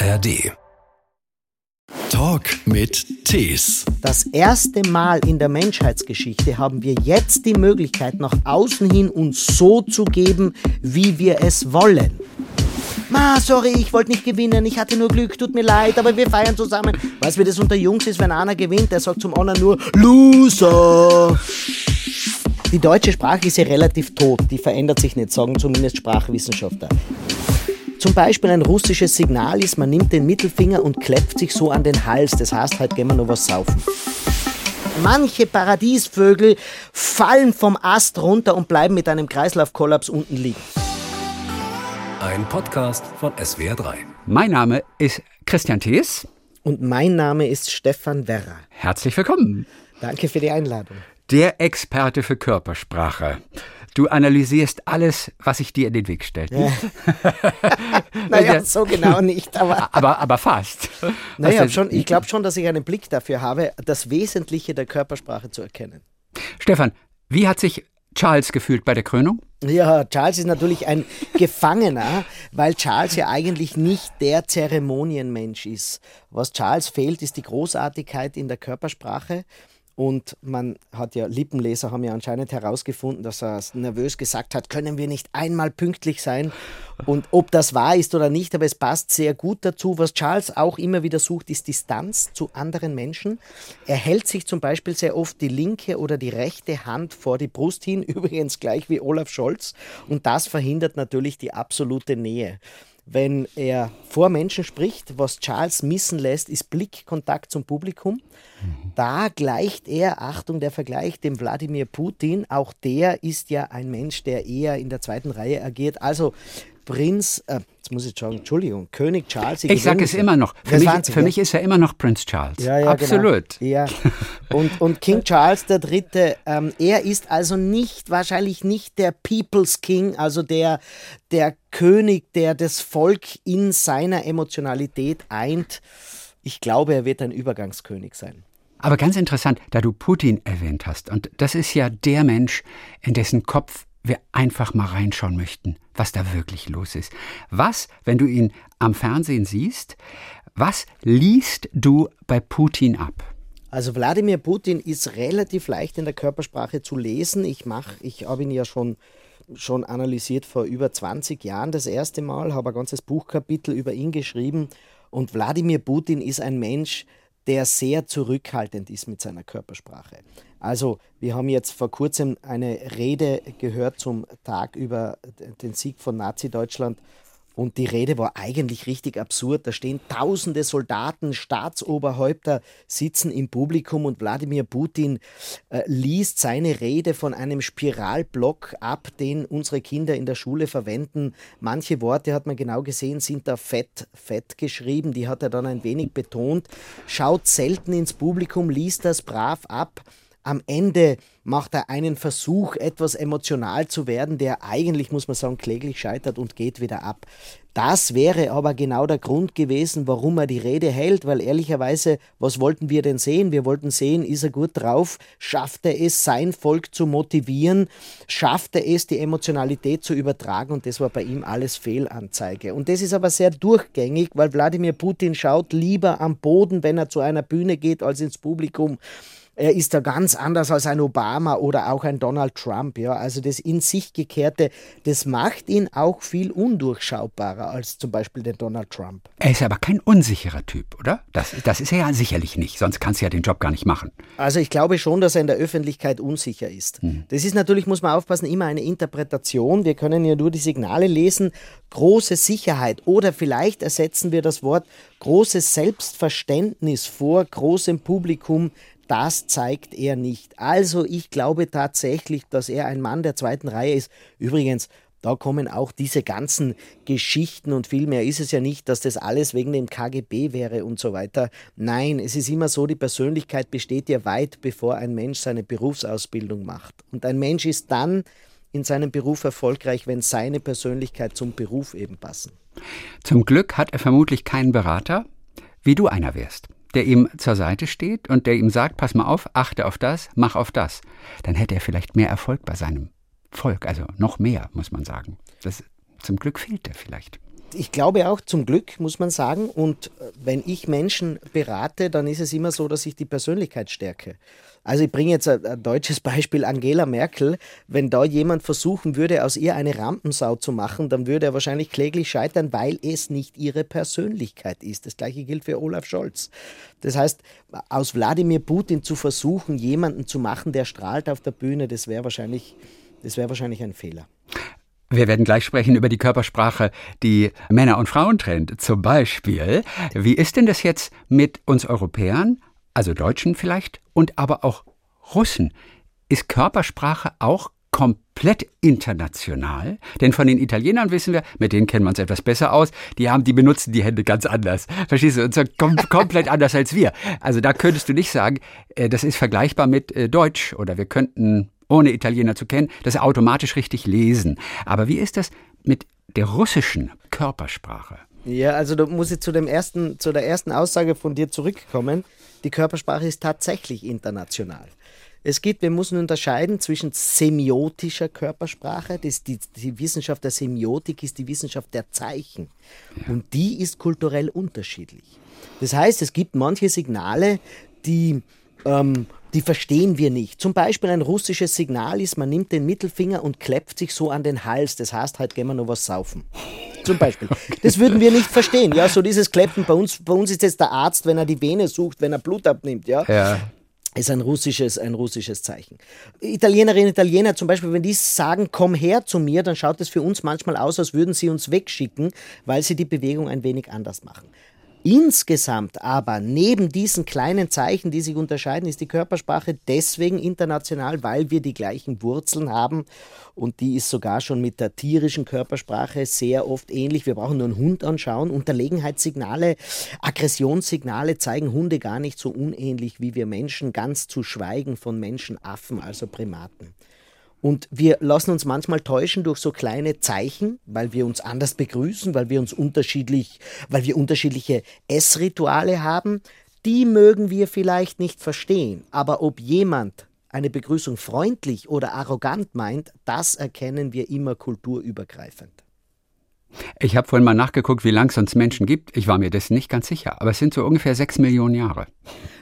ARD. Talk mit Tees. Das erste Mal in der Menschheitsgeschichte haben wir jetzt die Möglichkeit, nach außen hin uns so zu geben, wie wir es wollen. Ma, sorry, ich wollte nicht gewinnen, ich hatte nur Glück, tut mir leid, aber wir feiern zusammen. Weißt du, wie das unter Jungs ist, wenn einer gewinnt, der sagt zum anderen nur Loser. Die deutsche Sprache ist ja relativ tot, die verändert sich nicht, sagen zumindest Sprachwissenschaftler. Zum Beispiel ein russisches Signal ist, man nimmt den Mittelfinger und klepft sich so an den Hals. Das heißt, halt gehen wir noch was saufen. Manche Paradiesvögel fallen vom Ast runter und bleiben mit einem Kreislaufkollaps unten liegen. Ein Podcast von SWR3. Mein Name ist Christian Thees. Und mein Name ist Stefan Werra. Herzlich willkommen. Danke für die Einladung. Der Experte für Körpersprache. Du analysierst alles, was sich dir in den Weg stellt. Ja. naja, so genau nicht, aber. aber, aber fast. Naja, schon, ich glaube schon, dass ich einen Blick dafür habe, das Wesentliche der Körpersprache zu erkennen. Stefan, wie hat sich Charles gefühlt bei der Krönung? Ja, Charles ist natürlich ein Gefangener, weil Charles ja eigentlich nicht der Zeremonienmensch ist. Was Charles fehlt, ist die Großartigkeit in der Körpersprache. Und man hat ja, Lippenleser haben ja anscheinend herausgefunden, dass er nervös gesagt hat, können wir nicht einmal pünktlich sein? Und ob das wahr ist oder nicht, aber es passt sehr gut dazu. Was Charles auch immer wieder sucht, ist Distanz zu anderen Menschen. Er hält sich zum Beispiel sehr oft die linke oder die rechte Hand vor die Brust hin, übrigens gleich wie Olaf Scholz. Und das verhindert natürlich die absolute Nähe wenn er vor Menschen spricht. Was Charles missen lässt, ist Blickkontakt zum Publikum. Mhm. Da gleicht er, Achtung, der Vergleich, dem Wladimir Putin. Auch der ist ja ein Mensch, der eher in der zweiten Reihe agiert. Also Prinz, äh, jetzt muss ich sagen, Entschuldigung, König Charles. Ich sage es immer noch. Für, mich, Wahnsinn, für ja? mich, ist er immer noch Prinz Charles. Ja, ja. Absolut. Genau. Ja. Und, und King Charles III., ähm, er ist also nicht, wahrscheinlich nicht der People's King, also der, der König, der das Volk in seiner Emotionalität eint. Ich glaube, er wird ein Übergangskönig sein. Aber ganz interessant, da du Putin erwähnt hast, und das ist ja der Mensch, in dessen Kopf wir einfach mal reinschauen möchten, was da wirklich los ist. Was, wenn du ihn am Fernsehen siehst, was liest du bei Putin ab? Also Wladimir Putin ist relativ leicht in der Körpersprache zu lesen. Ich mache, ich habe ihn ja schon schon analysiert vor über 20 Jahren das erste Mal, habe ein ganzes Buchkapitel über ihn geschrieben und Wladimir Putin ist ein Mensch, der sehr zurückhaltend ist mit seiner Körpersprache. Also, wir haben jetzt vor kurzem eine Rede gehört zum Tag über den Sieg von Nazi-Deutschland und die Rede war eigentlich richtig absurd. Da stehen tausende Soldaten, Staatsoberhäupter sitzen im Publikum und Wladimir Putin äh, liest seine Rede von einem Spiralblock ab, den unsere Kinder in der Schule verwenden. Manche Worte hat man genau gesehen, sind da fett, fett geschrieben. Die hat er dann ein wenig betont. Schaut selten ins Publikum, liest das brav ab am Ende macht er einen Versuch, etwas emotional zu werden, der eigentlich, muss man sagen, kläglich scheitert und geht wieder ab. Das wäre aber genau der Grund gewesen, warum er die Rede hält, weil ehrlicherweise, was wollten wir denn sehen? Wir wollten sehen, ist er gut drauf? Schafft er es, sein Volk zu motivieren? Schafft er es, die Emotionalität zu übertragen? Und das war bei ihm alles Fehlanzeige. Und das ist aber sehr durchgängig, weil Wladimir Putin schaut lieber am Boden, wenn er zu einer Bühne geht, als ins Publikum. Er ist da ganz anders als ein Obama oder auch ein Donald Trump. Ja? Also das in sich gekehrte, das macht ihn auch viel undurchschaubarer als zum Beispiel der Donald Trump. Er ist aber kein unsicherer Typ, oder? Das, das ist er ja sicherlich nicht, sonst kannst du ja den Job gar nicht machen. Also ich glaube schon, dass er in der Öffentlichkeit unsicher ist. Mhm. Das ist natürlich, muss man aufpassen, immer eine Interpretation. Wir können ja nur die Signale lesen. Große Sicherheit oder vielleicht ersetzen wir das Wort großes Selbstverständnis vor großem Publikum das zeigt er nicht. Also ich glaube tatsächlich, dass er ein Mann der zweiten Reihe ist. Übrigens, da kommen auch diese ganzen Geschichten und viel mehr ist es ja nicht, dass das alles wegen dem KGB wäre und so weiter. Nein, es ist immer so, die Persönlichkeit besteht ja weit bevor ein Mensch seine Berufsausbildung macht. Und ein Mensch ist dann in seinem Beruf erfolgreich, wenn seine Persönlichkeit zum Beruf eben passen. Zum Glück hat er vermutlich keinen Berater, wie du einer wärst der ihm zur Seite steht und der ihm sagt, pass mal auf, achte auf das, mach auf das, dann hätte er vielleicht mehr Erfolg bei seinem Volk, also noch mehr, muss man sagen. Das, zum Glück fehlt er vielleicht. Ich glaube auch zum Glück, muss man sagen. Und äh, wenn ich Menschen berate, dann ist es immer so, dass ich die Persönlichkeit stärke. Also ich bringe jetzt ein, ein, deutsches Beispiel, Angela Merkel. Wenn da jemand versuchen würde, aus ihr eine Rampensau zu machen, dann würde er wahrscheinlich kläglich scheitern, weil es nicht ihre Persönlichkeit ist. Das gleiche gilt für Olaf Scholz. Das heißt, aus Wladimir Putin zu versuchen, jemanden zu machen, der strahlt auf der Bühne, das wäre wahrscheinlich, das wäre wahrscheinlich ein Fehler. Wir werden gleich sprechen über die Körpersprache, die Männer und Frauen trennt. Zum Beispiel, wie ist denn das jetzt mit uns Europäern, also Deutschen vielleicht, und aber auch Russen? Ist Körpersprache auch komplett international? Denn von den Italienern wissen wir, mit denen kennen wir uns etwas besser aus, die haben, die benutzen die Hände ganz anders. Verstehst du? Und so kom komplett anders als wir. Also da könntest du nicht sagen, äh, das ist vergleichbar mit äh, Deutsch oder wir könnten ohne Italiener zu kennen, das automatisch richtig lesen. Aber wie ist das mit der russischen Körpersprache? Ja, also da muss ich zu, dem ersten, zu der ersten Aussage von dir zurückkommen. Die Körpersprache ist tatsächlich international. Es gibt, wir müssen unterscheiden zwischen semiotischer Körpersprache, das die, die Wissenschaft der Semiotik ist die Wissenschaft der Zeichen. Und die ist kulturell unterschiedlich. Das heißt, es gibt manche Signale, die ähm, die verstehen wir nicht. Zum Beispiel ein russisches Signal ist, man nimmt den Mittelfinger und klepft sich so an den Hals. Das heißt, halt gehen wir noch was saufen. Zum Beispiel. Das würden wir nicht verstehen. Ja, so dieses Kleppen. Bei uns, bei uns ist jetzt der Arzt, wenn er die Vene sucht, wenn er Blut abnimmt. Ja. ja. Ist ein russisches, ein russisches Zeichen. Italienerinnen und Italiener zum Beispiel, wenn die sagen, komm her zu mir, dann schaut es für uns manchmal aus, als würden sie uns wegschicken, weil sie die Bewegung ein wenig anders machen. Insgesamt aber, neben diesen kleinen Zeichen, die sich unterscheiden, ist die Körpersprache deswegen international, weil wir die gleichen Wurzeln haben und die ist sogar schon mit der tierischen Körpersprache sehr oft ähnlich. Wir brauchen nur einen Hund anschauen. Unterlegenheitssignale, Aggressionssignale zeigen Hunde gar nicht so unähnlich wie wir Menschen, ganz zu schweigen von Menschenaffen, also Primaten. Und wir lassen uns manchmal täuschen durch so kleine Zeichen, weil wir uns anders begrüßen, weil wir uns unterschiedlich, weil wir unterschiedliche Essrituale haben. Die mögen wir vielleicht nicht verstehen. Aber ob jemand eine Begrüßung freundlich oder arrogant meint, das erkennen wir immer kulturübergreifend. Ich habe vorhin mal nachgeguckt, wie lange es uns Menschen gibt. Ich war mir dessen nicht ganz sicher, aber es sind so ungefähr sechs Millionen Jahre.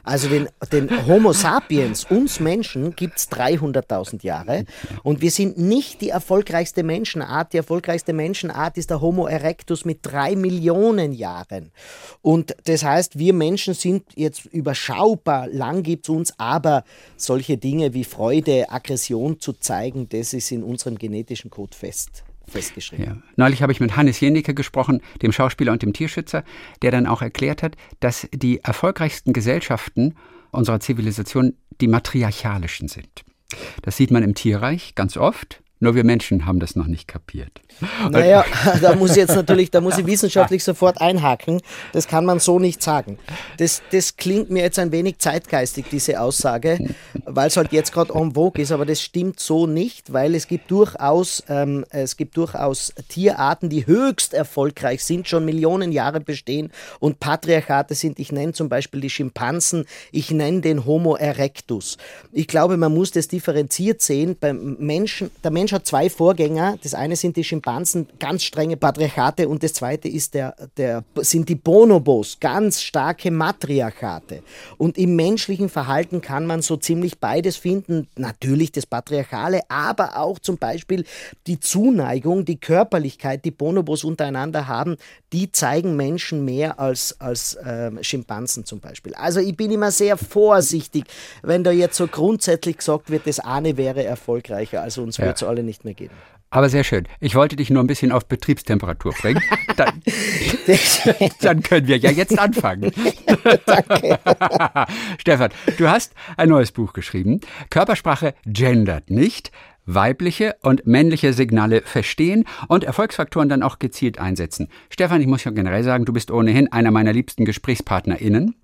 Also den, den Homo sapiens, uns Menschen, gibt es 300.000 Jahre und wir sind nicht die erfolgreichste Menschenart. Die erfolgreichste Menschenart ist der Homo erectus mit drei Millionen Jahren. Und das heißt, wir Menschen sind jetzt überschaubar, lang gibt es uns, aber solche Dinge wie Freude, Aggression zu zeigen, das ist in unserem genetischen Code fest festgeschrieben. Ja. Neulich habe ich mit Hannes Jennecke gesprochen, dem Schauspieler und dem Tierschützer, der dann auch erklärt hat, dass die erfolgreichsten Gesellschaften unserer Zivilisation die matriarchalischen sind. Das sieht man im Tierreich ganz oft. Nur wir Menschen haben das noch nicht kapiert. Naja, da muss ich jetzt natürlich, da muss ich wissenschaftlich sofort einhaken. Das kann man so nicht sagen. Das, das klingt mir jetzt ein wenig zeitgeistig, diese Aussage, weil es halt jetzt gerade en vogue ist, aber das stimmt so nicht, weil es gibt durchaus, ähm, es gibt durchaus Tierarten, die höchst erfolgreich sind, schon Millionen Jahre bestehen und Patriarchate sind. Ich nenne zum Beispiel die Schimpansen, ich nenne den Homo erectus. Ich glaube, man muss das differenziert sehen. Beim Menschen, der Mensch Mensch hat zwei Vorgänger. Das eine sind die Schimpansen, ganz strenge Patriarchate, und das zweite ist der, der, sind die Bonobos, ganz starke Matriarchate. Und im menschlichen Verhalten kann man so ziemlich beides finden. Natürlich das Patriarchale, aber auch zum Beispiel die Zuneigung, die Körperlichkeit, die Bonobos untereinander haben, die zeigen Menschen mehr als, als äh, Schimpansen zum Beispiel. Also ich bin immer sehr vorsichtig, wenn da jetzt so grundsätzlich gesagt wird, das eine wäre erfolgreicher, also uns ja. wird es alle nicht mehr geben. Aber sehr schön. Ich wollte dich nur ein bisschen auf Betriebstemperatur bringen. Dann, dann können wir ja jetzt anfangen. Danke. Stefan, du hast ein neues Buch geschrieben. Körpersprache gendert nicht. Weibliche und männliche Signale verstehen und Erfolgsfaktoren dann auch gezielt einsetzen. Stefan, ich muss ja generell sagen, du bist ohnehin einer meiner liebsten GesprächspartnerInnen.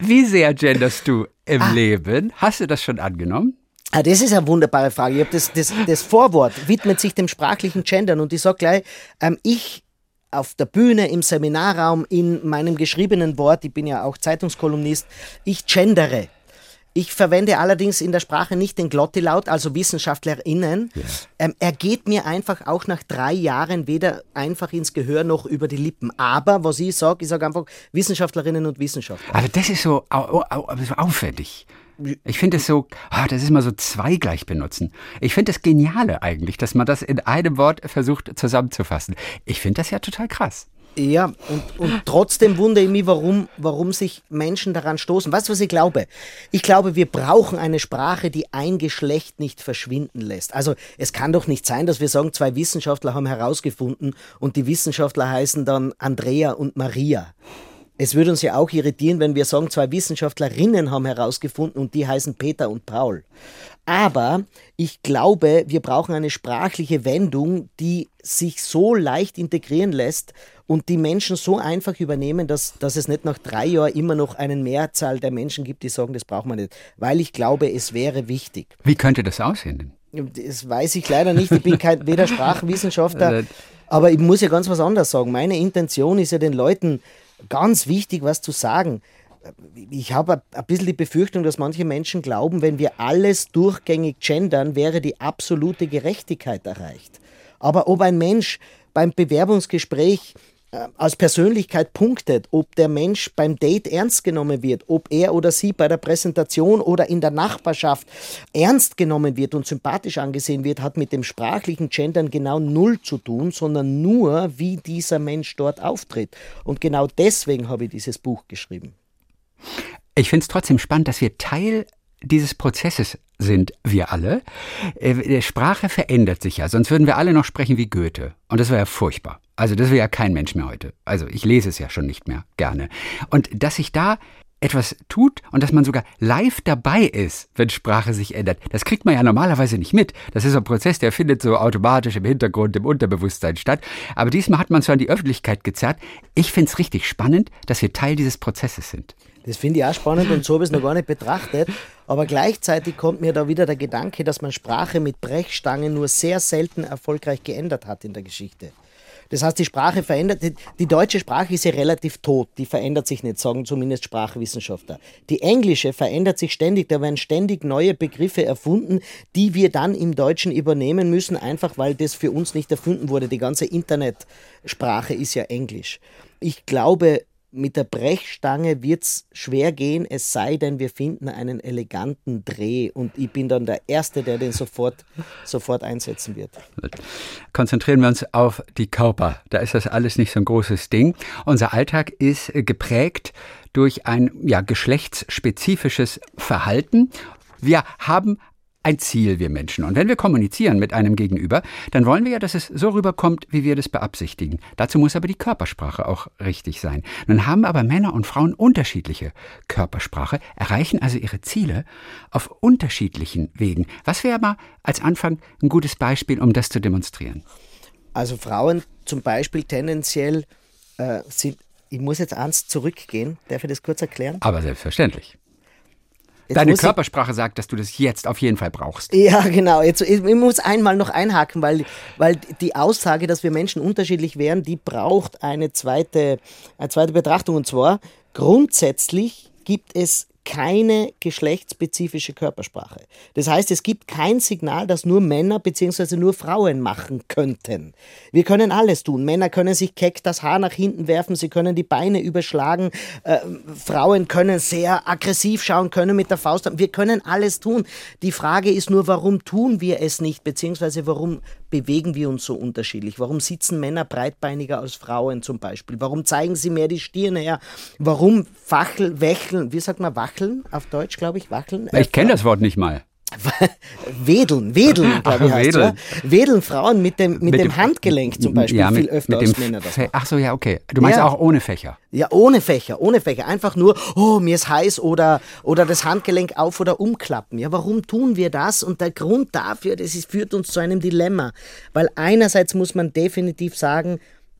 Wie sehr genderst du im ah. Leben? Hast du das schon angenommen? Ah, das ist eine wunderbare Frage. Ich das, das, das Vorwort widmet sich dem sprachlichen Gendern und ich sage gleich, ähm, ich auf der Bühne, im Seminarraum, in meinem geschriebenen Wort, ich bin ja auch Zeitungskolumnist, ich gendere. Ich verwende allerdings in der Sprache nicht den Glottilaut, also WissenschaftlerInnen. Ja. Ähm, er geht mir einfach auch nach drei Jahren weder einfach ins Gehör noch über die Lippen. Aber was ich sage, ich sage einfach Wissenschaftlerinnen und Wissenschaftler. Also das ist so, au, au, so aufwendig. Ich finde es so, ah, das ist mal so zweigleich benutzen. Ich finde das Geniale eigentlich, dass man das in einem Wort versucht zusammenzufassen. Ich finde das ja total krass. Ja, und, und trotzdem wundere ich mich, warum, warum sich Menschen daran stoßen. Weißt du, was ich glaube? Ich glaube, wir brauchen eine Sprache, die ein Geschlecht nicht verschwinden lässt. Also es kann doch nicht sein, dass wir sagen, zwei Wissenschaftler haben herausgefunden und die Wissenschaftler heißen dann Andrea und Maria. Es würde uns ja auch irritieren, wenn wir sagen, zwei Wissenschaftlerinnen haben herausgefunden und die heißen Peter und Paul. Aber ich glaube, wir brauchen eine sprachliche Wendung, die sich so leicht integrieren lässt und die Menschen so einfach übernehmen, dass, dass es nicht nach drei Jahren immer noch eine Mehrzahl der Menschen gibt, die sagen, das braucht man nicht. Weil ich glaube, es wäre wichtig. Wie könnte das aussehen Das weiß ich leider nicht. Ich bin kein, weder Sprachwissenschaftler, aber ich muss ja ganz was anderes sagen. Meine Intention ist ja den Leuten ganz wichtig, was zu sagen. Ich habe ein bisschen die Befürchtung, dass manche Menschen glauben, wenn wir alles durchgängig gendern, wäre die absolute Gerechtigkeit erreicht. Aber ob ein Mensch beim Bewerbungsgespräch als Persönlichkeit punktet, ob der Mensch beim Date ernst genommen wird, ob er oder sie bei der Präsentation oder in der Nachbarschaft ernst genommen wird und sympathisch angesehen wird, hat mit dem sprachlichen Gendern genau null zu tun, sondern nur, wie dieser Mensch dort auftritt. Und genau deswegen habe ich dieses Buch geschrieben. Ich finde es trotzdem spannend, dass wir Teil dieses Prozesses sind wir alle. Äh, Sprache verändert sich ja, sonst würden wir alle noch sprechen wie Goethe. Und das wäre ja furchtbar. Also das wäre ja kein Mensch mehr heute. Also ich lese es ja schon nicht mehr gerne. Und dass sich da etwas tut und dass man sogar live dabei ist, wenn Sprache sich ändert. Das kriegt man ja normalerweise nicht mit. Das ist ein Prozess, der findet so automatisch im Hintergrund, im Unterbewusstsein statt. Aber diesmal hat man es so an die Öffentlichkeit gezerrt. Ich finde es richtig spannend, dass wir Teil dieses Prozesses sind. Das finde ich auch spannend und so habe ich es noch gar nicht betrachtet. Aber gleichzeitig kommt mir da wieder der Gedanke, dass man Sprache mit Brechstangen nur sehr selten erfolgreich geändert hat in der Geschichte. Das heißt, die Sprache verändert, die, deutsche Sprache ist ja relativ tot, die verändert sich nicht, sagen zumindest Sprachwissenschaftler. Die englische verändert sich ständig, da werden ständig neue Begriffe erfunden, die wir dann im Deutschen übernehmen müssen, einfach weil das für uns nicht erfunden wurde. Die ganze Internetsprache ist ja Englisch. Ich glaube, mit der Brechstange wird es schwer gehen, es sei denn, wir finden einen eleganten Dreh und ich bin dann der Erste, der den sofort, sofort einsetzen wird. Konzentrieren wir uns auf die Körper. Da ist das alles nicht so ein großes Ding. Unser Alltag ist geprägt durch ein ja, geschlechtsspezifisches Verhalten. Wir haben ein Ziel, wir Menschen. Und wenn wir kommunizieren mit einem Gegenüber, dann wollen wir ja, dass es so rüberkommt, wie wir das beabsichtigen. Dazu muss aber die Körpersprache auch richtig sein. Nun haben aber Männer und Frauen unterschiedliche Körpersprache, erreichen also ihre Ziele auf unterschiedlichen Wegen. Was wäre mal als Anfang ein gutes Beispiel, um das zu demonstrieren? Also Frauen zum Beispiel tendenziell äh, sind, ich muss jetzt eins zurückgehen, darf ich das kurz erklären? Aber selbstverständlich. Deine Körpersprache sagt, dass du das jetzt auf jeden Fall brauchst. Ja, genau. Jetzt, ich muss einmal noch einhaken, weil, weil die Aussage, dass wir Menschen unterschiedlich wären, die braucht eine zweite, eine zweite Betrachtung. Und zwar, grundsätzlich gibt es keine geschlechtsspezifische Körpersprache. Das heißt, es gibt kein Signal, das nur Männer bzw. nur Frauen machen könnten. Wir können alles tun. Männer können sich keck das Haar nach hinten werfen, sie können die Beine überschlagen, äh, Frauen können sehr aggressiv schauen, können mit der Faust. Wir können alles tun. Die Frage ist nur, warum tun wir es nicht, beziehungsweise warum bewegen wir uns so unterschiedlich? Warum sitzen Männer breitbeiniger als Frauen zum Beispiel? Warum zeigen sie mehr die Stirne her? Warum facheln, wächeln, wie sagt man wacheln auf Deutsch, glaube ich, wacheln? Ich kenne das Wort nicht mal. Wedeln, wedeln, glaube ich, heißt wedeln. Ja? wedeln Frauen mit dem, mit, mit dem, dem, Handgelenk zum Beispiel ja, mit, viel öfter als Männer das Ach so, ja, okay. Du meinst ja. auch ohne Fächer? Ja, ohne Fächer, ohne Fächer. Einfach nur, oh, mir ist heiß oder, oder das Handgelenk auf- oder umklappen. Ja, warum tun wir das? Und der Grund dafür, das ist, führt uns zu einem Dilemma. Weil einerseits muss man definitiv sagen,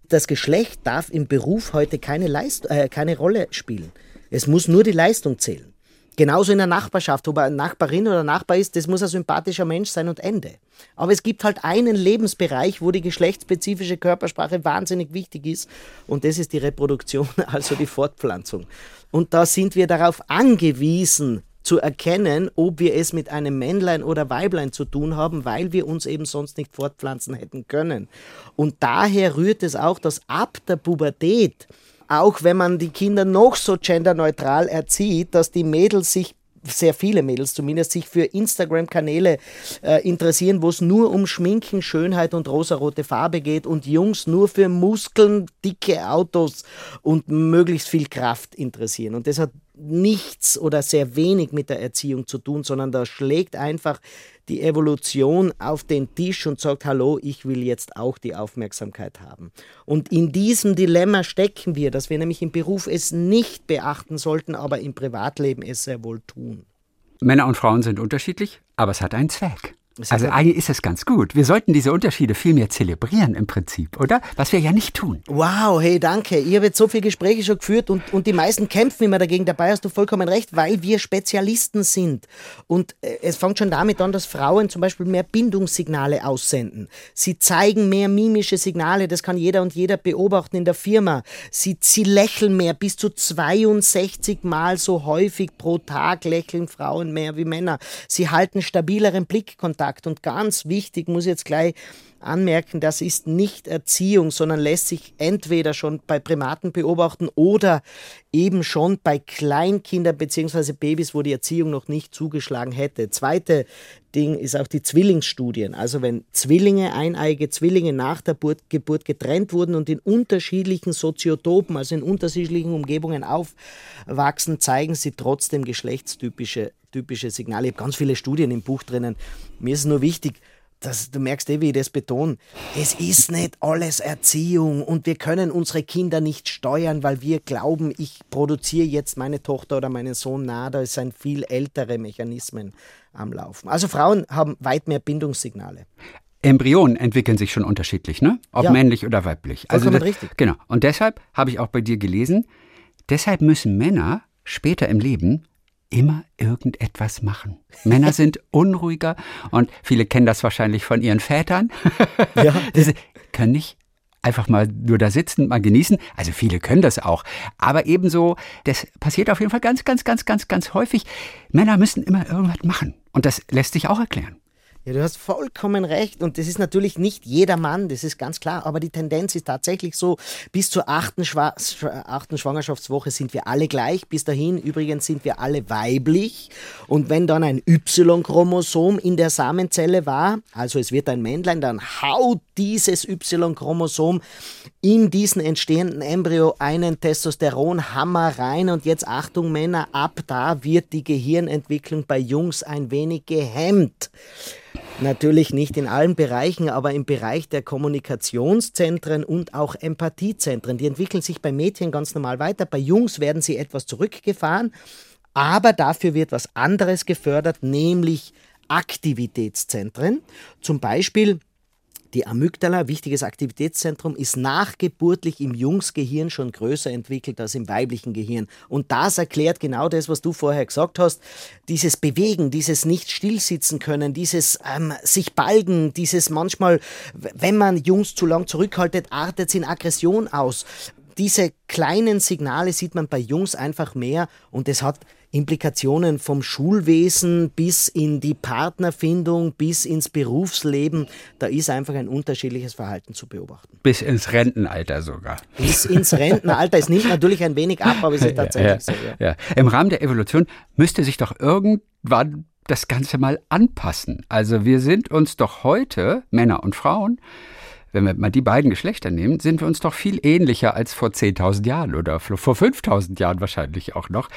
das Geschlecht darf im Beruf heute keine, Leist äh, keine Rolle spielen. Es muss nur die Leistung zählen. Genauso in der Nachbarschaft, ob er Nachbarin oder Nachbar ist, das muss ein sympathischer Mensch sein und Ende. Aber es gibt halt einen Lebensbereich, wo die geschlechtsspezifische Körpersprache wahnsinnig wichtig ist und das ist die Reproduktion, also die Fortpflanzung. Und da sind wir darauf angewiesen, zu erkennen, ob wir es mit einem Männlein oder Weiblein zu tun haben, weil wir uns eben sonst nicht fortpflanzen hätten können. Und daher rührt es auch, dass ab der Pubertät, auch wenn man die Kinder noch so genderneutral erzieht, dass die Mädels sich sehr viele Mädels zumindest sich für Instagram-Kanäle äh, interessieren, wo es nur um Schminken, Schönheit und rosarote Farbe geht und Jungs nur für Muskeln, dicke Autos und möglichst viel Kraft interessieren. Und das hat nichts oder sehr wenig mit der Erziehung zu tun, sondern da schlägt einfach die Evolution auf den Tisch und sagt, hallo, ich will jetzt auch die Aufmerksamkeit haben. Und in diesem Dilemma stecken wir, dass wir nämlich im Beruf es nicht beachten sollten, aber im Privatleben es sehr wohl tun. Männer und Frauen sind unterschiedlich, aber es hat einen Zweck. Also eigentlich ist es ganz gut. Wir sollten diese Unterschiede viel mehr zelebrieren im Prinzip, oder? Was wir ja nicht tun. Wow, hey, danke. Ich habe jetzt so viele Gespräche schon geführt und, und die meisten kämpfen immer dagegen. Dabei hast du vollkommen recht, weil wir Spezialisten sind. Und äh, es fängt schon damit an, dass Frauen zum Beispiel mehr Bindungssignale aussenden. Sie zeigen mehr mimische Signale, das kann jeder und jeder beobachten in der Firma. Sie, sie lächeln mehr, bis zu 62 Mal so häufig pro Tag lächeln Frauen mehr wie Männer. Sie halten stabileren Blickkontakt gesagt. Und ganz wichtig muss ich jetzt gleich anmerken, das ist nicht Erziehung, sondern lässt sich entweder schon bei Primaten beobachten oder eben schon bei Kleinkindern bzw. Babys, wo die Erziehung noch nicht zugeschlagen hätte. Zweite Ding ist auch die Zwillingsstudien. Also wenn Zwillinge, eineige Zwillinge nach der Geburt getrennt wurden und in unterschiedlichen Soziotopen, also in unterschiedlichen Umgebungen aufwachsen, zeigen sie trotzdem geschlechtstypische typische Signale. Ich habe ganz viele Studien im Buch drinnen. Mir ist nur wichtig, dass du merkst eh, wie ich das betone. Es ist nicht alles Erziehung und wir können unsere Kinder nicht steuern, weil wir glauben, ich produziere jetzt meine Tochter oder meinen Sohn nah. Da sind viel ältere Mechanismen am Laufen. Also Frauen haben weit mehr Bindungssignale. Embryonen entwickeln sich schon unterschiedlich, ne? Ob ja. männlich oder weiblich. Also das, richtig. Genau. Und deshalb habe ich auch bei dir gelesen, deshalb müssen Männer später im Leben immer irgendetwas machen. Männer sind unruhiger und viele kennen das wahrscheinlich von ihren Vätern. Ja. Sie können nicht einfach mal nur da sitzen, mal genießen. Also viele können das auch. Aber ebenso, das passiert auf jeden Fall ganz, ganz, ganz, ganz, ganz häufig. Männer müssen immer irgendwas machen. Und das lässt sich auch erklären. Ja, du hast vollkommen recht. Und das ist natürlich nicht jeder Mann, das ist ganz klar. Aber die Tendenz ist tatsächlich so, bis zur achten, Schwa achten Schwangerschaftswoche sind wir alle gleich. Bis dahin übrigens sind wir alle weiblich. Und wenn dann ein Y-Chromosom in der Samenzelle war, also es wird ein Männlein, dann haut dieses Y-Chromosom in diesen entstehenden Embryo einen Testosteronhammer rein. Und jetzt Achtung Männer, ab da wird die Gehirnentwicklung bei Jungs ein wenig gehemmt. Natürlich nicht in allen Bereichen, aber im Bereich der Kommunikationszentren und auch Empathiezentren. Die entwickeln sich bei Mädchen ganz normal weiter. Bei Jungs werden sie etwas zurückgefahren, aber dafür wird was anderes gefördert, nämlich Aktivitätszentren. Zum Beispiel die Amygdala, wichtiges Aktivitätszentrum, ist nachgeburtlich im Jungsgehirn schon größer entwickelt als im weiblichen Gehirn. Und das erklärt genau das, was du vorher gesagt hast. Dieses Bewegen, dieses nicht stillsitzen können, dieses ähm, sich balgen, dieses manchmal, wenn man Jungs zu lang zurückhaltet, artet es in Aggression aus. Diese kleinen Signale sieht man bei Jungs einfach mehr und es hat Implikationen vom Schulwesen bis in die Partnerfindung, bis ins Berufsleben. Da ist einfach ein unterschiedliches Verhalten zu beobachten. Bis ins Rentenalter sogar. Bis ins Rentenalter ist nicht natürlich ein wenig ab, aber es ist tatsächlich ja, so. Ja. Ja. Im Rahmen der Evolution müsste sich doch irgendwann das Ganze mal anpassen. Also wir sind uns doch heute, Männer und Frauen, wenn wir mal die beiden Geschlechter nehmen, sind wir uns doch viel ähnlicher als vor 10.000 Jahren oder vor 5.000 Jahren wahrscheinlich auch noch.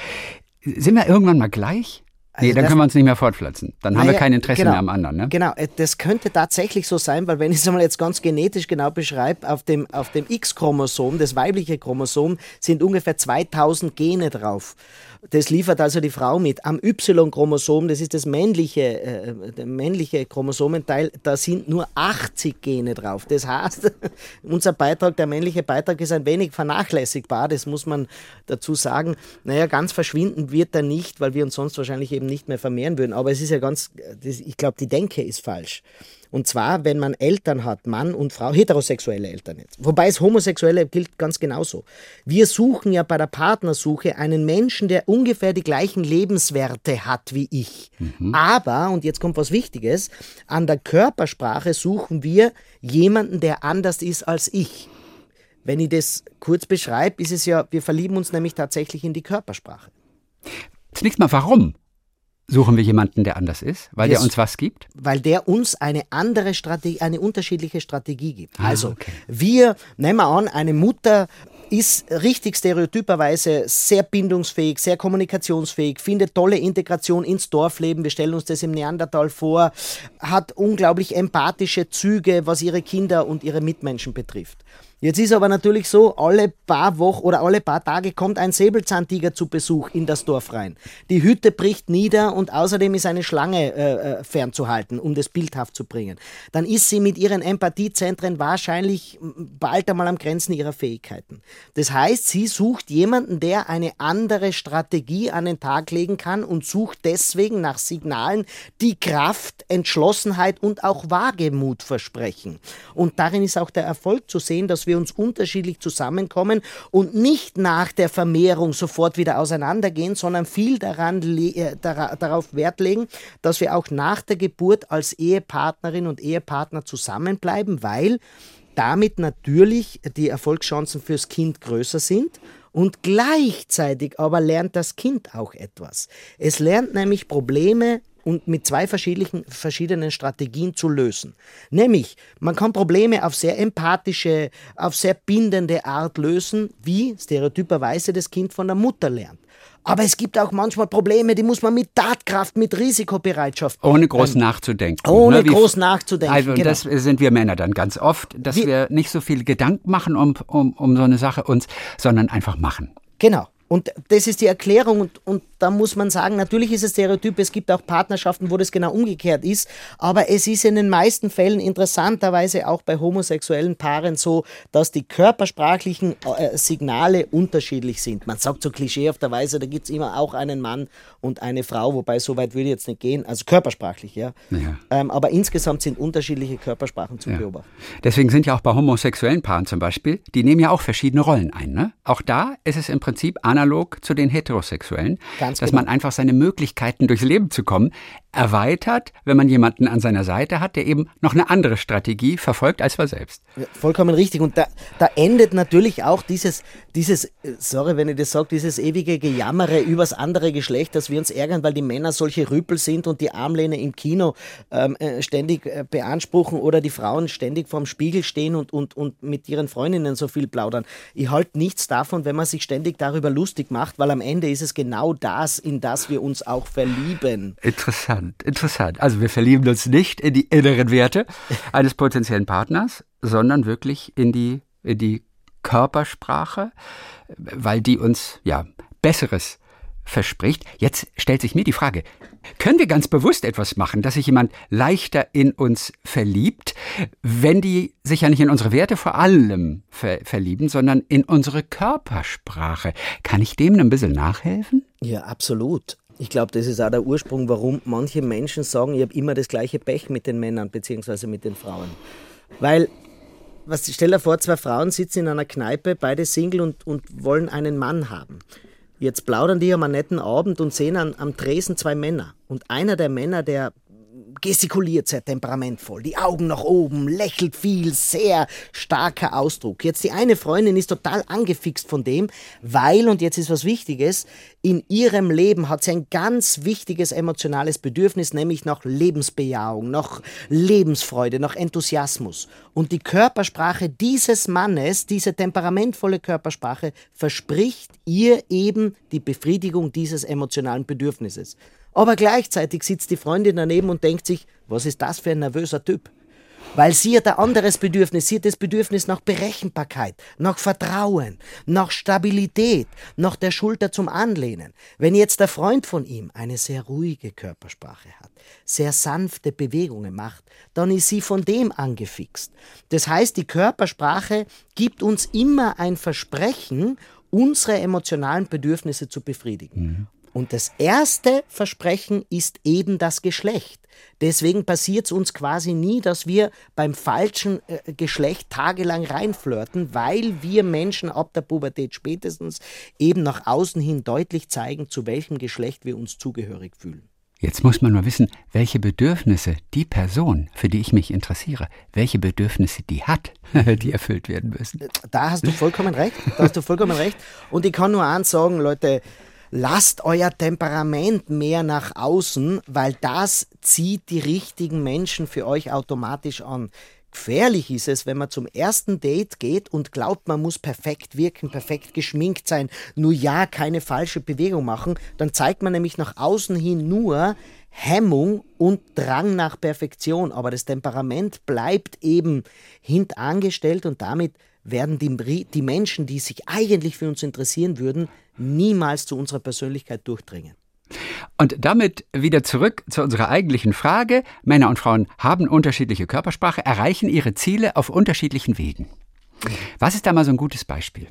Sind wir irgendwann mal gleich? Also nee, dann können wir uns nicht mehr fortpflanzen. Dann haben wir kein Interesse genau, mehr am anderen. Ne? Genau, äh, das könnte tatsächlich so sein, weil wenn ich es mal jetzt ganz genetisch genau beschreibe, auf dem, auf dem X-Chromosom, das weibliche Chromosom, sind ungefähr 2000 Gene drauf. Das liefert also die Frau mit. Am Y-Chromosom, das ist das männliche, äh, der männliche Chromosomenteil, da sind nur 80 Gene drauf. Das heißt, unser Beitrag, der männliche Beitrag ist ein wenig vernachlässigbar, das muss man dazu sagen. Naja, ganz verschwinden wird er nicht, weil wir uns sonst wahrscheinlich eben nicht mehr vermehren würden. Aber es ist ja ganz, das, ich glaube, die Denke ist falsch. Und zwar, wenn man Eltern hat, Mann und Frau, heterosexuelle Eltern jetzt. Wobei es Homosexuelle gilt ganz genauso. Wir suchen ja bei der Partnersuche einen Menschen, der ungefähr die gleichen Lebenswerte hat wie ich. Mhm. Aber, und jetzt kommt was Wichtiges, an der Körpersprache suchen wir jemanden, der anders ist als ich. Wenn ich das kurz beschreibe, ist es ja, wir verlieben uns nämlich tatsächlich in die Körpersprache. Zunächst mal, warum suchen wir jemanden, der anders ist? Weil wir der uns was gibt? Weil der uns eine andere Strategie, eine unterschiedliche Strategie gibt. Ah, also, okay. wir, nehmen wir an, eine Mutter ist richtig stereotyperweise sehr bindungsfähig, sehr kommunikationsfähig, findet tolle Integration ins Dorfleben. Wir stellen uns das im Neandertal vor, hat unglaublich empathische Züge, was ihre Kinder und ihre Mitmenschen betrifft. Jetzt ist aber natürlich so, alle paar Wochen oder alle paar Tage kommt ein Säbelzahntiger zu Besuch in das Dorf rein. Die Hütte bricht nieder und außerdem ist eine Schlange äh, äh, fernzuhalten, um das bildhaft zu bringen. Dann ist sie mit ihren Empathiezentren wahrscheinlich bald einmal am Grenzen ihrer Fähigkeiten. Das heißt, sie sucht jemanden, der eine andere Strategie an den Tag legen kann und sucht deswegen nach Signalen, die Kraft, Entschlossenheit und auch Wagemut versprechen. Und darin ist auch der Erfolg zu sehen, dass wir wir uns unterschiedlich zusammenkommen und nicht nach der Vermehrung sofort wieder auseinandergehen, sondern viel daran, äh, darauf Wert legen, dass wir auch nach der Geburt als Ehepartnerin und Ehepartner zusammenbleiben, weil damit natürlich die Erfolgschancen fürs Kind größer sind und gleichzeitig aber lernt das Kind auch etwas. Es lernt nämlich Probleme und mit zwei verschiedenen, verschiedenen Strategien zu lösen. Nämlich, man kann Probleme auf sehr empathische, auf sehr bindende Art lösen, wie stereotyperweise das Kind von der Mutter lernt. Aber es gibt auch manchmal Probleme, die muss man mit Tatkraft, mit Risikobereitschaft. Ohne groß ähm, nachzudenken. Ohne ne? groß nachzudenken. Also genau. das sind wir Männer dann ganz oft, dass Wie, wir nicht so viel Gedanken machen um, um, um so eine Sache uns, sondern einfach machen. Genau. Und das ist die Erklärung und, und da muss man sagen, natürlich ist es Stereotyp, es gibt auch Partnerschaften, wo das genau umgekehrt ist, aber es ist in den meisten Fällen interessanterweise auch bei homosexuellen Paaren so, dass die körpersprachlichen äh, Signale unterschiedlich sind. Man sagt so klischeehafterweise, da gibt es immer auch einen Mann und eine Frau, wobei so weit würde ich jetzt nicht gehen, also körpersprachlich, ja. ja. Ähm, aber insgesamt sind unterschiedliche Körpersprachen zu ja. beobachten. Deswegen sind ja auch bei homosexuellen Paaren zum Beispiel, die nehmen ja auch verschiedene Rollen ein. Ne? Auch da ist es im Prinzip analog zu den Heterosexuellen. Ganz Ganz dass genau. man einfach seine Möglichkeiten durchs Leben zu kommen erweitert, wenn man jemanden an seiner Seite hat, der eben noch eine andere Strategie verfolgt als man selbst. Ja, vollkommen richtig. Und da, da endet natürlich auch dieses, dieses, sorry, wenn ich das sage, dieses ewige Gejammere übers andere Geschlecht, dass wir uns ärgern, weil die Männer solche Rüpel sind und die Armlehne im Kino ähm, äh, ständig äh, beanspruchen oder die Frauen ständig vorm Spiegel stehen und, und, und mit ihren Freundinnen so viel plaudern. Ich halte nichts davon, wenn man sich ständig darüber lustig macht, weil am Ende ist es genau das, in das wir uns auch verlieben. Interessant interessant, interessant. Also wir verlieben uns nicht in die inneren Werte eines potenziellen Partners, sondern wirklich in die, in die Körpersprache, weil die uns ja Besseres verspricht. Jetzt stellt sich mir die Frage, können wir ganz bewusst etwas machen, dass sich jemand leichter in uns verliebt, wenn die sich ja nicht in unsere Werte vor allem ver verlieben, sondern in unsere Körpersprache? Kann ich dem ein bisschen nachhelfen? Ja, absolut. Ich glaube, das ist auch der Ursprung, warum manche Menschen sagen, ich habe immer das gleiche Pech mit den Männern bzw. mit den Frauen. Weil, was, stell dir vor, zwei Frauen sitzen in einer Kneipe, beide Single und, und wollen einen Mann haben. Jetzt plaudern die am netten Abend und sehen an, am Tresen zwei Männer. Und einer der Männer, der gestikuliert sehr temperamentvoll, die Augen nach oben, lächelt viel, sehr starker Ausdruck. Jetzt die eine Freundin ist total angefixt von dem, weil, und jetzt ist was Wichtiges, in ihrem Leben hat sie ein ganz wichtiges emotionales Bedürfnis, nämlich nach Lebensbejahung, nach Lebensfreude, nach Enthusiasmus. Und die Körpersprache dieses Mannes, diese temperamentvolle Körpersprache, verspricht ihr eben die Befriedigung dieses emotionalen Bedürfnisses. Aber gleichzeitig sitzt die Freundin daneben und denkt sich, was ist das für ein nervöser Typ? Weil sie hat ein anderes Bedürfnis, sie hat das Bedürfnis nach Berechenbarkeit, nach Vertrauen, nach Stabilität, nach der Schulter zum Anlehnen. Wenn jetzt der Freund von ihm eine sehr ruhige Körpersprache hat, sehr sanfte Bewegungen macht, dann ist sie von dem angefixt. Das heißt, die Körpersprache gibt uns immer ein Versprechen, unsere emotionalen Bedürfnisse zu befriedigen. Mhm. Und das erste Versprechen ist eben das Geschlecht. Deswegen passiert es uns quasi nie, dass wir beim falschen äh, Geschlecht tagelang reinflirten, weil wir Menschen ab der Pubertät spätestens eben nach außen hin deutlich zeigen, zu welchem Geschlecht wir uns zugehörig fühlen. Jetzt muss man nur wissen, welche Bedürfnisse die Person, für die ich mich interessiere, welche Bedürfnisse die hat, die erfüllt werden müssen. Da hast du vollkommen recht. Da hast du vollkommen recht. Und ich kann nur eins sagen, Leute, lasst euer Temperament mehr nach außen, weil das zieht die richtigen Menschen für euch automatisch an. Gefährlich ist es, wenn man zum ersten Date geht und glaubt, man muss perfekt wirken, perfekt geschminkt sein, nur ja keine falsche Bewegung machen, dann zeigt man nämlich nach außen hin nur Hemmung und Drang nach Perfektion, aber das Temperament bleibt eben hintangestellt und damit werden die, die Menschen, die sich eigentlich für uns interessieren würden, niemals zu unserer Persönlichkeit durchdringen. Und damit wieder zurück zu unserer eigentlichen Frage. Männer und Frauen haben unterschiedliche Körpersprache, erreichen ihre Ziele auf unterschiedlichen Wegen. Was ist da mal so ein gutes Beispiel?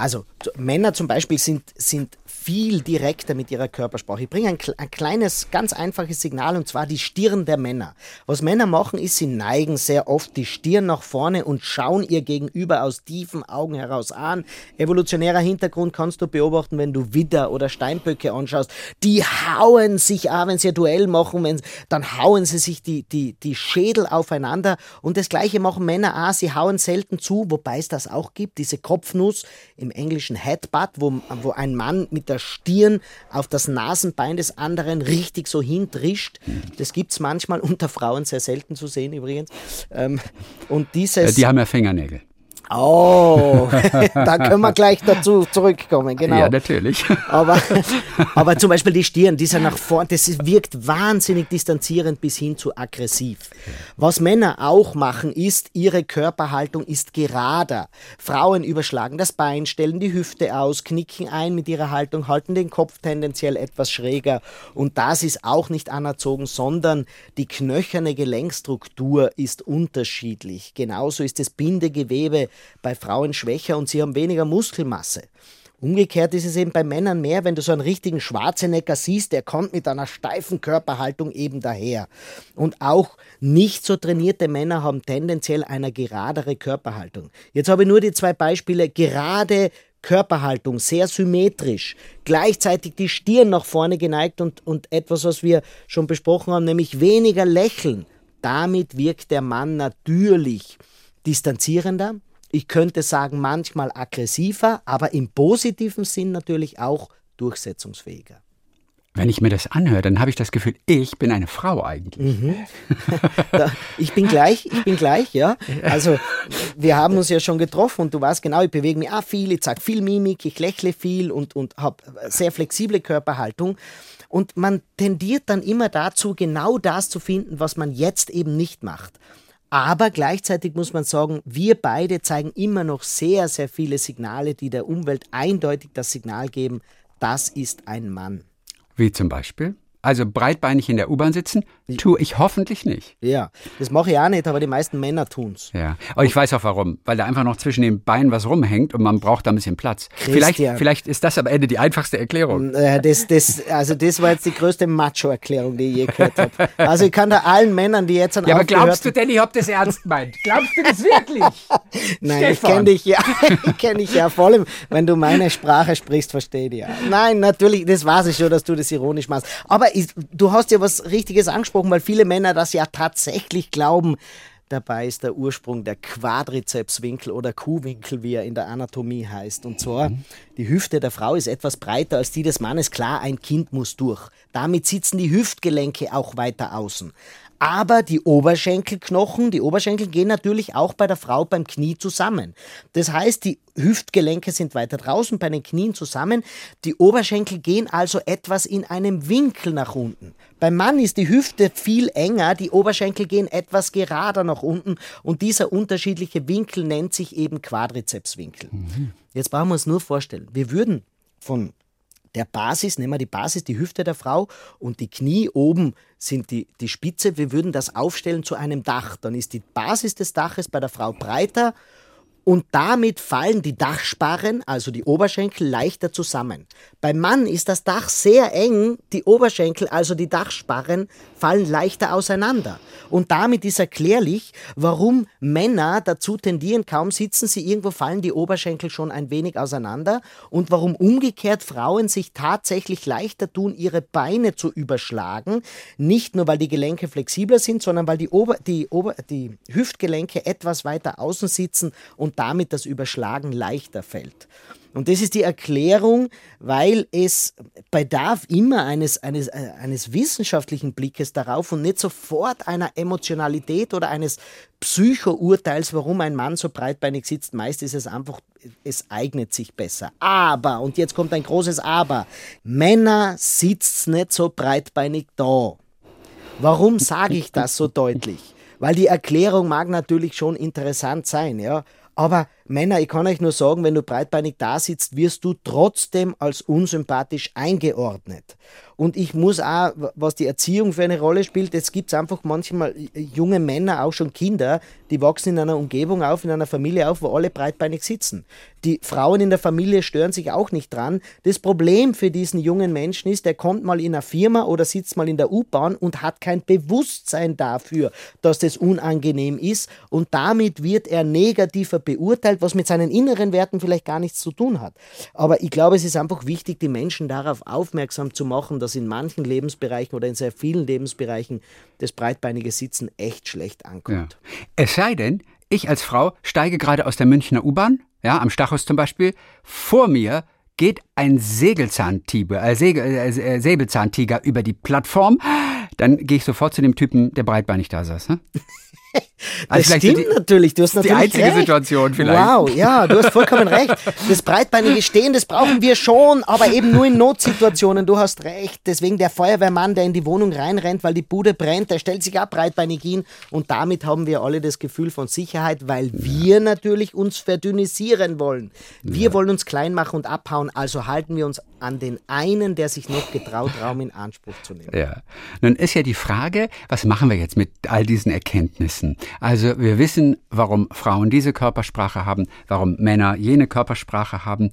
Also Männer zum Beispiel sind, sind viel direkter mit ihrer Körpersprache. Ich bringe ein, ein, kleines, ganz einfaches Signal und zwar die Stirn der Männer. Was Männer machen, ist, sie neigen sehr oft die Stirn nach vorne und schauen ihr Gegenüber aus tiefen Augen heraus an. Evolutionärer Hintergrund kannst du beobachten, wenn du Widder oder Steinböcke anschaust. Die hauen sich auch, wenn sie ein Duell machen, wenn, dann hauen sie sich die, die, die Schädel aufeinander. Und das Gleiche machen Männer auch, sie hauen selten zu, wobei es das auch gibt, diese Kopfnuss im englischen Headbutt, wo, wo ein Mann mit der Stirn auf das Nasenbein des anderen richtig so hintrischt. Das gibt es manchmal unter Frauen sehr selten zu sehen übrigens. Ähm, und dieses, Die haben ja Fingernägel. Oh, da können wir gleich dazu zurückkommen, genau. Ja, natürlich. Aber, aber zum Beispiel die Stirn, die ist ja nach vorn, das wirkt wahnsinnig distanzierend bis hin zu aggressiv. Was Männer auch machen, ist, ihre Körperhaltung ist gerader. Frauen überschlagen das Bein, stellen die Hüfte aus, knicken ein mit ihrer Haltung, halten den Kopf tendenziell etwas schräger. Und das ist auch nicht anerzogen, sondern die knöcherne Gelenkstruktur ist unterschiedlich. Genauso ist das Bindegewebe bei Frauen schwächer und sie haben weniger Muskelmasse. Umgekehrt ist es eben bei Männern mehr, wenn du so einen richtigen Schwarzenegger siehst, der kommt mit einer steifen Körperhaltung eben daher. Und auch nicht so trainierte Männer haben tendenziell eine geradere Körperhaltung. Jetzt habe ich nur die zwei Beispiele. Gerade Körperhaltung, sehr symmetrisch, gleichzeitig die Stirn nach vorne geneigt und, und etwas, was wir schon besprochen haben, nämlich weniger lächeln. Damit wirkt der Mann natürlich distanzierender, ich könnte sagen, manchmal aggressiver, aber im positiven Sinn natürlich auch durchsetzungsfähiger. Wenn ich mir das anhöre, dann habe ich das Gefühl, ich bin eine Frau eigentlich. Mhm. ich bin gleich, ich bin gleich, ja. Also wir haben uns ja schon getroffen und du weißt genau, ich bewege mich auch viel, ich zeige viel Mimik, ich lächle viel und, und habe sehr flexible Körperhaltung. Und man tendiert dann immer dazu, genau das zu finden, was man jetzt eben nicht macht. Aber gleichzeitig muss man sagen, wir beide zeigen immer noch sehr, sehr viele Signale, die der Umwelt eindeutig das Signal geben, das ist ein Mann. Wie zum Beispiel? Also breitbeinig in der U-Bahn sitzen, tue ich hoffentlich nicht. Ja, das mache ich auch nicht, aber die meisten Männer tun es. Ja, aber ich weiß auch warum, weil da einfach noch zwischen den Beinen was rumhängt und man braucht da ein bisschen Platz. Vielleicht, vielleicht ist das am Ende die einfachste Erklärung. Äh, das, das, also das war jetzt die größte Macho-Erklärung, die ich je gehört habe. Also ich kann da allen Männern, die jetzt an Ja, aber glaubst du denn, ich habe das ernst gemeint? Glaubst du das wirklich? Nein, Stefan. ich kenne dich ja. ich kenne dich ja. Vor allem, wenn du meine Sprache sprichst, verstehe ich ja. Nein, natürlich, das weiß ich schon, dass du das ironisch machst. Aber ich, du hast ja was Richtiges angesprochen, weil viele Männer das ja tatsächlich glauben. Dabei ist der Ursprung der Quadrizepswinkel oder Kuhwinkel, wie er in der Anatomie heißt. Und zwar, die Hüfte der Frau ist etwas breiter als die des Mannes. Klar, ein Kind muss durch. Damit sitzen die Hüftgelenke auch weiter außen. Aber die Oberschenkelknochen, die Oberschenkel gehen natürlich auch bei der Frau beim Knie zusammen. Das heißt, die Hüftgelenke sind weiter draußen bei den Knien zusammen. Die Oberschenkel gehen also etwas in einem Winkel nach unten. Beim Mann ist die Hüfte viel enger, die Oberschenkel gehen etwas gerader nach unten und dieser unterschiedliche Winkel nennt sich eben Quadrizepswinkel. Mhm. Jetzt brauchen wir uns nur vorstellen, wir würden von der Basis, nehmen wir die Basis, die Hüfte der Frau und die Knie oben sind die, die Spitze. Wir würden das aufstellen zu einem Dach. Dann ist die Basis des Daches bei der Frau breiter und damit fallen die Dachsparren, also die Oberschenkel, leichter zusammen. Beim Mann ist das Dach sehr eng, die Oberschenkel, also die Dachsparren, fallen leichter auseinander. Und damit ist erklärlich, warum Männer dazu tendieren, kaum sitzen sie irgendwo, fallen die Oberschenkel schon ein wenig auseinander und warum umgekehrt Frauen sich tatsächlich leichter tun, ihre Beine zu überschlagen. Nicht nur, weil die Gelenke flexibler sind, sondern weil die, Ober die, Ober die Hüftgelenke etwas weiter außen sitzen und damit das Überschlagen leichter fällt. Und das ist die Erklärung, weil es bedarf immer eines, eines, äh, eines wissenschaftlichen Blickes darauf und nicht sofort einer Emotionalität oder eines Psychourteils, warum ein Mann so breitbeinig sitzt. Meist ist es einfach, es eignet sich besser. Aber, und jetzt kommt ein großes Aber, Männer sitzen nicht so breitbeinig da. Warum sage ich das so deutlich? Weil die Erklärung mag natürlich schon interessant sein, ja. Aber Männer, ich kann euch nur sagen, wenn du breitbeinig da sitzt, wirst du trotzdem als unsympathisch eingeordnet. Und ich muss auch, was die Erziehung für eine Rolle spielt, es gibt einfach manchmal junge Männer, auch schon Kinder, die wachsen in einer Umgebung auf, in einer Familie auf, wo alle breitbeinig sitzen. Die Frauen in der Familie stören sich auch nicht dran. Das Problem für diesen jungen Menschen ist, der kommt mal in einer Firma oder sitzt mal in der U-Bahn und hat kein Bewusstsein dafür, dass das unangenehm ist. Und damit wird er negativer beurteilt, was mit seinen inneren Werten vielleicht gar nichts zu tun hat. Aber ich glaube, es ist einfach wichtig, die Menschen darauf aufmerksam zu machen, dass in manchen Lebensbereichen oder in sehr vielen Lebensbereichen das breitbeinige Sitzen echt schlecht ankommt. Ja. Es sei denn, ich als Frau steige gerade aus der Münchner U-Bahn, ja, am Stachus zum Beispiel, vor mir geht ein Segelzahntiger, äh, Segel, äh, Säbelzahntiger über die Plattform, dann gehe ich sofort zu dem Typen, der breitbeinig da saß. Ne? Also das stimmt die, natürlich. Du hast natürlich die einzige recht. Situation vielleicht. Wow, ja, du hast vollkommen recht. Das breitbeinige Stehen, das brauchen wir schon, aber eben nur in Notsituationen. Du hast recht. Deswegen der Feuerwehrmann, der in die Wohnung reinrennt, weil die Bude brennt, der stellt sich auch breitbeinig hin. Und damit haben wir alle das Gefühl von Sicherheit, weil wir natürlich uns verdünnisieren wollen. Wir ja. wollen uns klein machen und abhauen. Also halten wir uns an den einen, der sich noch getraut, Raum in Anspruch zu nehmen. Ja. Nun ist ja die Frage, was machen wir jetzt mit all diesen Erkenntnissen? Also wir wissen, warum Frauen diese Körpersprache haben, warum Männer jene Körpersprache haben.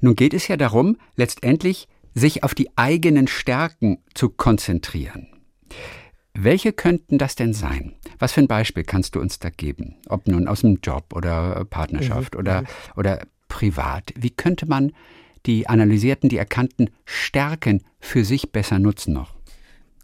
Nun geht es ja darum, letztendlich sich auf die eigenen Stärken zu konzentrieren. Welche könnten das denn sein? Was für ein Beispiel kannst du uns da geben? Ob nun aus dem Job oder Partnerschaft mhm. oder, mhm. oder privat. Wie könnte man die analysierten, die erkannten Stärken für sich besser nutzen noch?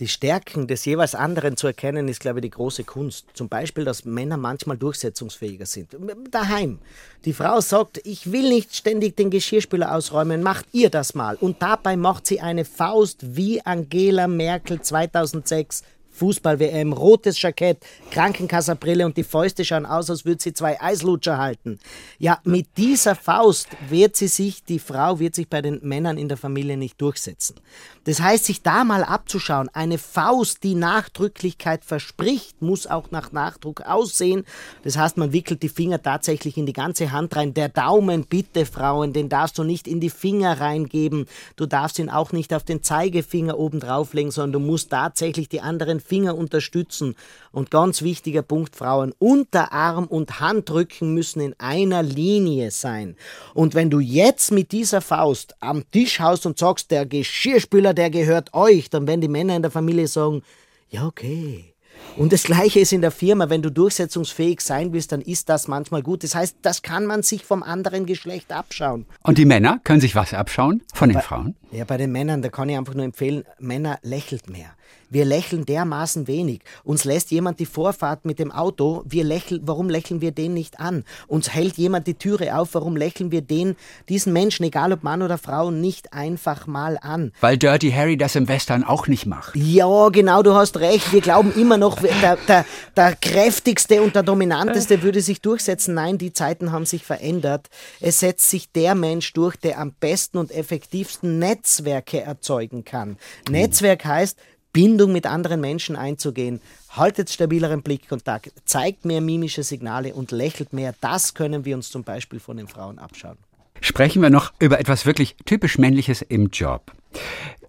Die Stärken des jeweils anderen zu erkennen, ist, glaube ich, die große Kunst. Zum Beispiel, dass Männer manchmal durchsetzungsfähiger sind. Daheim. Die Frau sagt, ich will nicht ständig den Geschirrspüler ausräumen, macht ihr das mal. Und dabei macht sie eine Faust wie Angela Merkel 2006 Fußball-WM, rotes Jackett, Krankenkassabrille und die Fäuste schauen aus, als würde sie zwei Eislutscher halten. Ja, mit dieser Faust wird sie sich, die Frau wird sich bei den Männern in der Familie nicht durchsetzen. Das heißt, sich da mal abzuschauen, eine Faust, die Nachdrücklichkeit verspricht, muss auch nach Nachdruck aussehen. Das heißt, man wickelt die Finger tatsächlich in die ganze Hand rein. Der Daumen, bitte Frauen, den darfst du nicht in die Finger reingeben. Du darfst ihn auch nicht auf den Zeigefinger oben drauflegen, sondern du musst tatsächlich die anderen Finger unterstützen. Und ganz wichtiger Punkt, Frauen, Unterarm und Handrücken müssen in einer Linie sein. Und wenn du jetzt mit dieser Faust am Tisch haust und sagst, der Geschirrspüler, der gehört euch, dann werden die Männer in der Familie sagen, ja, okay. Und das Gleiche ist in der Firma, wenn du durchsetzungsfähig sein willst, dann ist das manchmal gut. Das heißt, das kann man sich vom anderen Geschlecht abschauen. Und die Männer können sich was abschauen von den Frauen? Ja, bei den Männern, da kann ich einfach nur empfehlen, Männer lächelt mehr. Wir lächeln dermaßen wenig. Uns lässt jemand die Vorfahrt mit dem Auto, wir lächeln, warum lächeln wir den nicht an? Uns hält jemand die Türe auf, warum lächeln wir den, diesen Menschen, egal ob Mann oder Frau, nicht einfach mal an? Weil Dirty Harry das im Western auch nicht macht. Ja, genau, du hast recht. Wir glauben immer noch, der, der, der kräftigste und der dominanteste würde sich durchsetzen. Nein, die Zeiten haben sich verändert. Es setzt sich der Mensch durch, der am besten und effektivsten Netzwerke erzeugen kann. Netzwerk heißt, Bindung mit anderen Menschen einzugehen, haltet stabileren Blickkontakt, zeigt mehr mimische Signale und lächelt mehr. Das können wir uns zum Beispiel von den Frauen abschauen. Sprechen wir noch über etwas wirklich typisch Männliches im Job.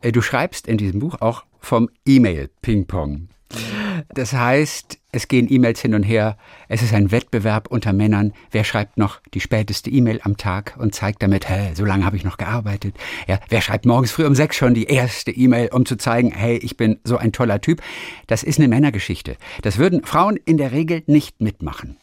Äh, du schreibst in diesem Buch auch vom E-Mail-Ping-Pong. Das heißt, es gehen E-Mails hin und her, es ist ein Wettbewerb unter Männern, wer schreibt noch die späteste E-Mail am Tag und zeigt damit, hä, so lange habe ich noch gearbeitet. Ja, wer schreibt morgens früh um sechs schon die erste E-Mail, um zu zeigen, hey, ich bin so ein toller Typ. Das ist eine Männergeschichte. Das würden Frauen in der Regel nicht mitmachen.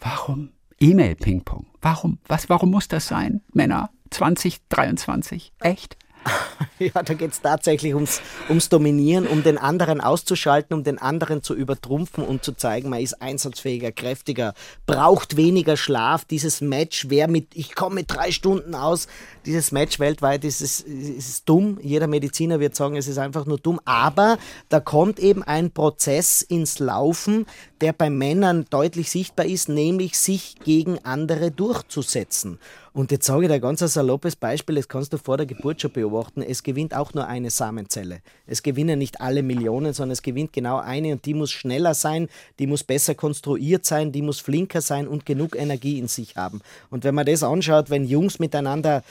Warum? E-Mail-Ping-Pong. Warum? Was, warum muss das sein? Männer 2023? Echt? Ja, da geht es tatsächlich ums, ums Dominieren, um den anderen auszuschalten, um den anderen zu übertrumpfen und zu zeigen, man ist einsatzfähiger, kräftiger, braucht weniger Schlaf. Dieses Match, wer mit, ich komme mit drei Stunden aus, dieses Match weltweit ist, ist, ist dumm. Jeder Mediziner wird sagen, es ist einfach nur dumm. Aber da kommt eben ein Prozess ins Laufen, der bei Männern deutlich sichtbar ist, nämlich sich gegen andere durchzusetzen. Und jetzt sage ich dir ganz ein saloppes Beispiel, das kannst du vor der Geburt schon beobachten. Es gewinnt auch nur eine Samenzelle. Es gewinnen nicht alle Millionen, sondern es gewinnt genau eine und die muss schneller sein, die muss besser konstruiert sein, die muss flinker sein und genug Energie in sich haben. Und wenn man das anschaut, wenn Jungs miteinander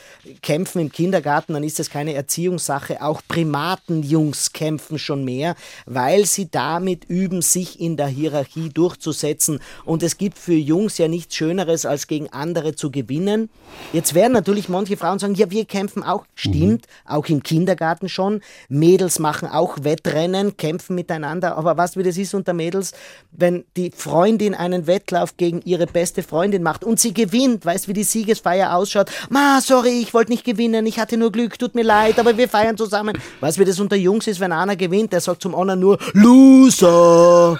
kämpfen im Kindergarten, dann ist das keine Erziehungssache. Auch Primatenjungs kämpfen schon mehr, weil sie damit üben, sich in der Hierarchie durchzusetzen. Und es gibt für Jungs ja nichts Schöneres, als gegen andere zu gewinnen. Jetzt werden natürlich manche Frauen sagen, ja, wir kämpfen auch. Stimmt, mhm. auch im Kindergarten schon. Mädels machen auch Wettrennen, kämpfen miteinander. Aber was wie das ist unter Mädels, wenn die Freundin einen Wettlauf gegen ihre beste Freundin macht und sie gewinnt, weißt wie die Siegesfeier ausschaut? Ma, sorry, ich wollte nicht gewinnen, ich hatte nur Glück, tut mir leid, aber wir feiern zusammen. Weißt wie das unter Jungs ist, wenn einer gewinnt, der sagt zum anderen nur Loser.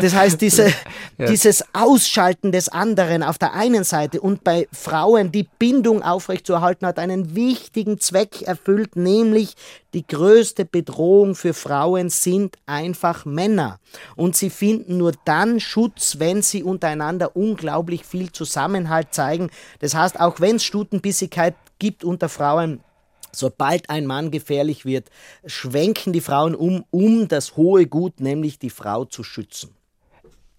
Das heißt, diese, ja. dieses Ausschalten des anderen auf der einen Seite und bei Frauen die Bindung aufrechtzuerhalten hat einen wichtigen Zweck erfüllt, nämlich die größte Bedrohung für Frauen sind einfach Männer. Und sie finden nur dann Schutz, wenn sie untereinander unglaublich viel Zusammenhalt zeigen. Das heißt, auch wenn es Stutenbissigkeit gibt unter Frauen, Sobald ein Mann gefährlich wird, schwenken die Frauen um, um das hohe Gut, nämlich die Frau zu schützen.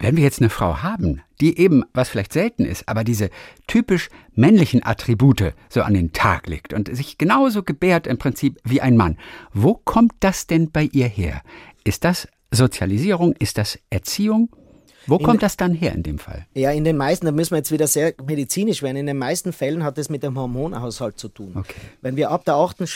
Wenn wir jetzt eine Frau haben, die eben, was vielleicht selten ist, aber diese typisch männlichen Attribute so an den Tag legt und sich genauso gebärt im Prinzip wie ein Mann, wo kommt das denn bei ihr her? Ist das Sozialisierung? Ist das Erziehung? Wo kommt in, das dann her in dem Fall? Ja, in den meisten, da müssen wir jetzt wieder sehr medizinisch werden, in den meisten Fällen hat es mit dem Hormonhaushalt zu tun. Okay. Wenn wir ab der, achten,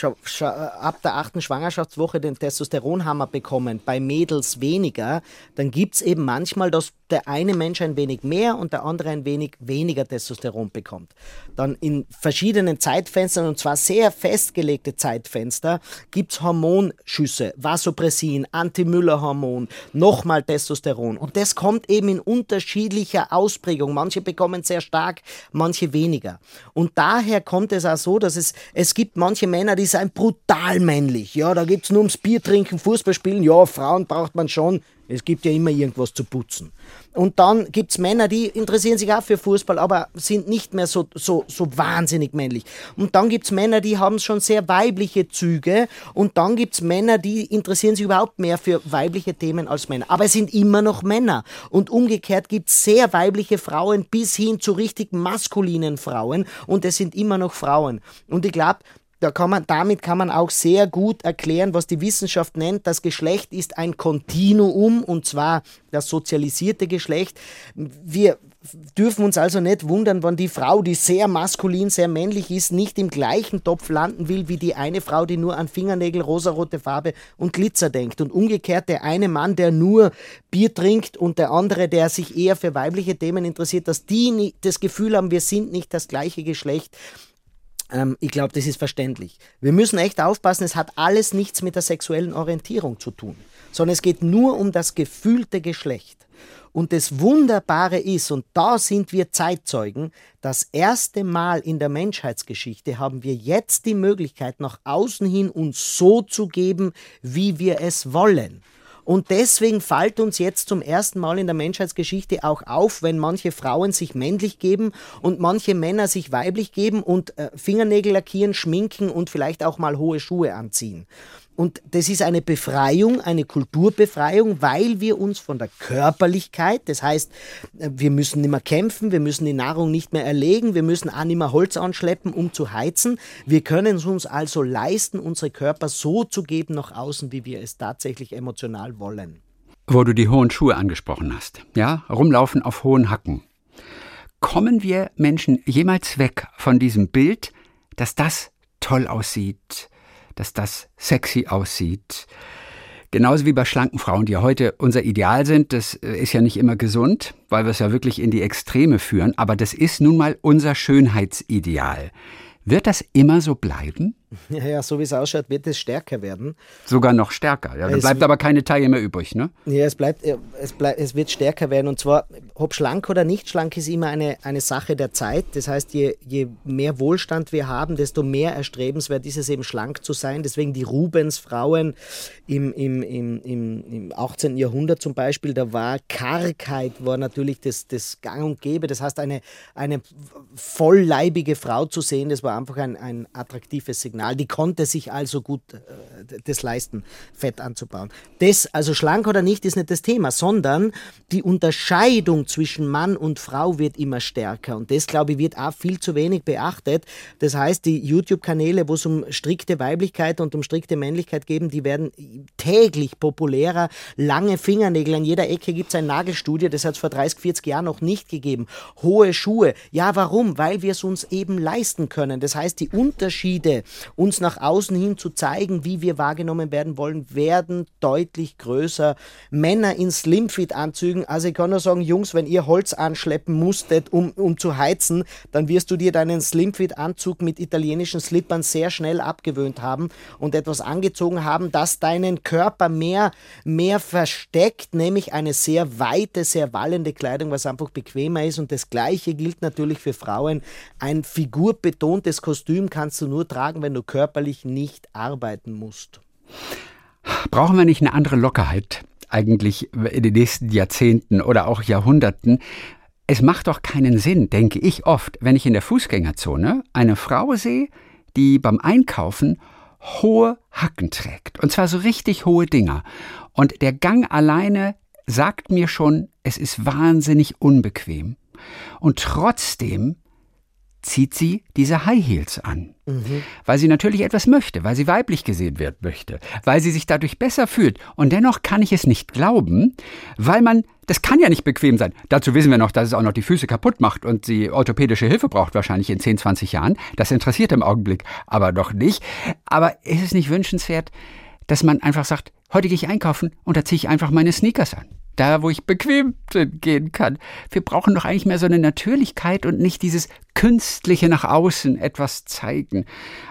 ab der achten Schwangerschaftswoche den Testosteronhammer bekommen, bei Mädels weniger, dann gibt es eben manchmal, dass der eine Mensch ein wenig mehr und der andere ein wenig weniger Testosteron bekommt. Dann in verschiedenen Zeitfenstern, und zwar sehr festgelegte Zeitfenster, gibt es Hormonschüsse, Vasopressin, Anti-Müller-Hormon, nochmal Testosteron. Und das kommt eben in unterschiedlicher Ausprägung. Manche bekommen sehr stark, manche weniger. Und daher kommt es auch so, dass es, es gibt manche Männer, die sind brutal männlich. Ja, da gibt es nur ums Bier trinken, Fußball spielen. Ja, Frauen braucht man schon. Es gibt ja immer irgendwas zu putzen. Und dann gibt es Männer, die interessieren sich auch für Fußball, aber sind nicht mehr so, so, so wahnsinnig männlich. Und dann gibt es Männer, die haben schon sehr weibliche Züge. Und dann gibt es Männer, die interessieren sich überhaupt mehr für weibliche Themen als Männer. Aber es sind immer noch Männer. Und umgekehrt gibt es sehr weibliche Frauen bis hin zu richtig maskulinen Frauen. Und es sind immer noch Frauen. Und ich glaube, da kann man, damit kann man auch sehr gut erklären, was die Wissenschaft nennt. Das Geschlecht ist ein Kontinuum und zwar das sozialisierte Geschlecht. Wir dürfen uns also nicht wundern, wenn die Frau, die sehr maskulin, sehr männlich ist, nicht im gleichen Topf landen will wie die eine Frau, die nur an Fingernägel, rosarote Farbe und Glitzer denkt. Und umgekehrt der eine Mann, der nur Bier trinkt und der andere, der sich eher für weibliche Themen interessiert, dass die das Gefühl haben, wir sind nicht das gleiche Geschlecht ähm, ich glaube, das ist verständlich. Wir müssen echt aufpassen, es hat alles nichts mit der sexuellen Orientierung zu tun, sondern es geht nur um das gefühlte Geschlecht. Und das Wunderbare ist, und da sind wir Zeitzeugen, das erste Mal in der Menschheitsgeschichte haben wir jetzt die Möglichkeit, nach außen hin uns so zu geben, wie wir es wollen. Und deswegen fällt uns jetzt zum ersten Mal in der Menschheitsgeschichte auch auf, wenn manche Frauen sich männlich geben und manche Männer sich weiblich geben und äh, Fingernägel lackieren, schminken und vielleicht auch mal hohe Schuhe anziehen. Und das ist eine Befreiung, eine Kulturbefreiung, weil wir uns von der Körperlichkeit, das heißt, äh, wir müssen nicht mehr kämpfen, wir müssen die Nahrung nicht mehr erlegen, wir müssen auch nicht mehr Holz anschleppen, um zu heizen. Wir können es uns also leisten, unsere Körper so zu geben nach außen, wie wir es tatsächlich emotional wollen. wo du die hohen Schuhe angesprochen hast. Ja, rumlaufen auf hohen Hacken. Kommen wir Menschen jemals weg von diesem Bild, dass das toll aussieht, dass das sexy aussieht? Genauso wie bei schlanken Frauen, die ja heute unser Ideal sind. Das äh, ist ja nicht immer gesund, weil wir es ja wirklich in die Extreme führen. Aber das ist nun mal unser Schönheitsideal. Wird das immer so bleiben? Ja, ja, so wie es ausschaut, wird es stärker werden. Sogar noch stärker. Ja, da bleibt aber keine Taille mehr übrig, ne? Ja, es bleibt, es bleibt, es wird stärker werden. Und zwar, ob schlank oder nicht schlank, ist immer eine, eine Sache der Zeit. Das heißt, je, je mehr Wohlstand wir haben, desto mehr erstrebenswert ist es eben schlank zu sein. Deswegen die Rubens-Frauen im, im, im, im, 18. Jahrhundert zum Beispiel, da war Kargheit war natürlich das, das Gang und Gäbe. Das heißt, eine, eine vollleibige Frau zu sehen, das war einfach ein, ein attraktives Signal. Die konnte sich also gut äh, das leisten, Fett anzubauen. Das, also schlank oder nicht, ist nicht das Thema, sondern die Unterscheidung zwischen Mann und Frau wird immer stärker. Und das, glaube ich, wird auch viel zu wenig beachtet. Das heißt, die YouTube-Kanäle, wo es um strikte Weiblichkeit und um strikte Männlichkeit geht, die werden täglich populärer. Lange Fingernägel, an jeder Ecke gibt es ein Nagelstudio, das hat es vor 30, 40 Jahren noch nicht gegeben. Hohe Schuhe. Ja, warum? Weil wir es uns eben leisten können. Das heißt, die Unterschiede uns nach außen hin zu zeigen, wie wir wahrgenommen werden wollen, werden deutlich größer. Männer in Slimfit-Anzügen, also ich kann nur sagen, Jungs, wenn ihr Holz anschleppen musstet, um, um zu heizen, dann wirst du dir deinen Slimfit-Anzug mit italienischen Slippern sehr schnell abgewöhnt haben und etwas angezogen haben, das deinen Körper mehr, mehr versteckt, nämlich eine sehr weite, sehr wallende Kleidung, was einfach bequemer ist. Und das Gleiche gilt natürlich für Frauen. Ein figurbetontes Kostüm kannst du nur tragen, wenn du körperlich nicht arbeiten musst. Brauchen wir nicht eine andere Lockerheit eigentlich in den nächsten Jahrzehnten oder auch Jahrhunderten? Es macht doch keinen Sinn, denke ich oft, wenn ich in der Fußgängerzone eine Frau sehe, die beim Einkaufen hohe Hacken trägt. Und zwar so richtig hohe Dinger. Und der Gang alleine sagt mir schon, es ist wahnsinnig unbequem. Und trotzdem zieht sie diese High Heels an. Mhm. Weil sie natürlich etwas möchte, weil sie weiblich gesehen werden möchte, weil sie sich dadurch besser fühlt. Und dennoch kann ich es nicht glauben, weil man, das kann ja nicht bequem sein. Dazu wissen wir noch, dass es auch noch die Füße kaputt macht und sie orthopädische Hilfe braucht wahrscheinlich in 10, 20 Jahren. Das interessiert im Augenblick aber doch nicht. Aber ist es nicht wünschenswert, dass man einfach sagt, heute gehe ich einkaufen und da ziehe ich einfach meine Sneakers an da wo ich bequem gehen kann. Wir brauchen doch eigentlich mehr so eine Natürlichkeit und nicht dieses künstliche nach außen etwas zeigen.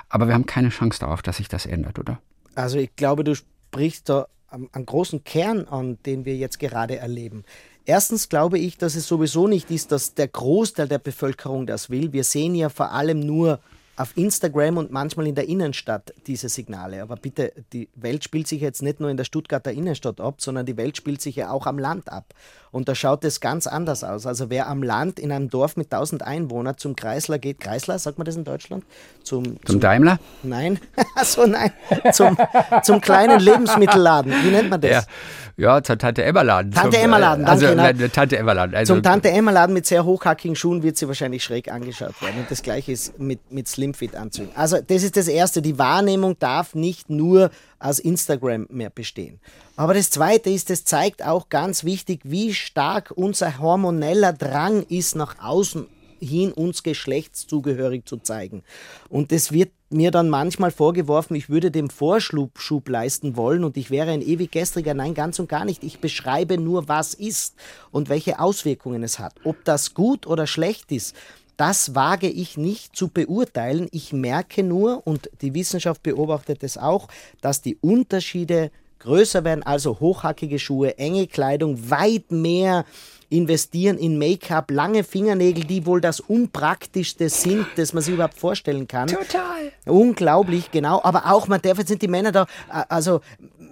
Aber wir haben keine Chance darauf, dass sich das ändert, oder? Also ich glaube, du sprichst da einen großen Kern an, den wir jetzt gerade erleben. Erstens glaube ich, dass es sowieso nicht ist, dass der Großteil der Bevölkerung das will. Wir sehen ja vor allem nur auf Instagram und manchmal in der Innenstadt diese Signale. Aber bitte, die Welt spielt sich jetzt nicht nur in der Stuttgarter Innenstadt ab, sondern die Welt spielt sich ja auch am Land ab. Und da schaut es ganz anders aus. Also wer am Land in einem Dorf mit 1000 Einwohnern zum Kreisler geht, Kreisler, sagt man das in Deutschland? Zum, zum, zum Daimler? Nein, so nein, zum, zum kleinen Lebensmittelladen. Wie nennt man das? Ja. Ja, zur Tante Emma Laden. Tante Emma Laden, danke. Also, nein, Tante Emma Laden. Also, zum Tante Emma Laden mit sehr hochhackigen Schuhen wird sie wahrscheinlich schräg angeschaut werden. Und das gleiche ist mit, mit Slimfit-Anzügen. Also das ist das Erste. Die Wahrnehmung darf nicht nur aus Instagram mehr bestehen. Aber das Zweite ist, es zeigt auch ganz wichtig, wie stark unser hormoneller Drang ist, nach außen hin uns geschlechtszugehörig zu zeigen. Und das wird mir dann manchmal vorgeworfen, ich würde dem Vorschub Schub leisten wollen und ich wäre ein ewig gestriger. Nein, ganz und gar nicht. Ich beschreibe nur, was ist und welche Auswirkungen es hat. Ob das gut oder schlecht ist, das wage ich nicht zu beurteilen. Ich merke nur, und die Wissenschaft beobachtet es auch, dass die Unterschiede größer werden, also hochhackige Schuhe, enge Kleidung, weit mehr investieren in Make-up, lange Fingernägel, die wohl das unpraktischste sind, das man sich überhaupt vorstellen kann. Total. Unglaublich, genau. Aber auch, man darf jetzt sind die Männer da, also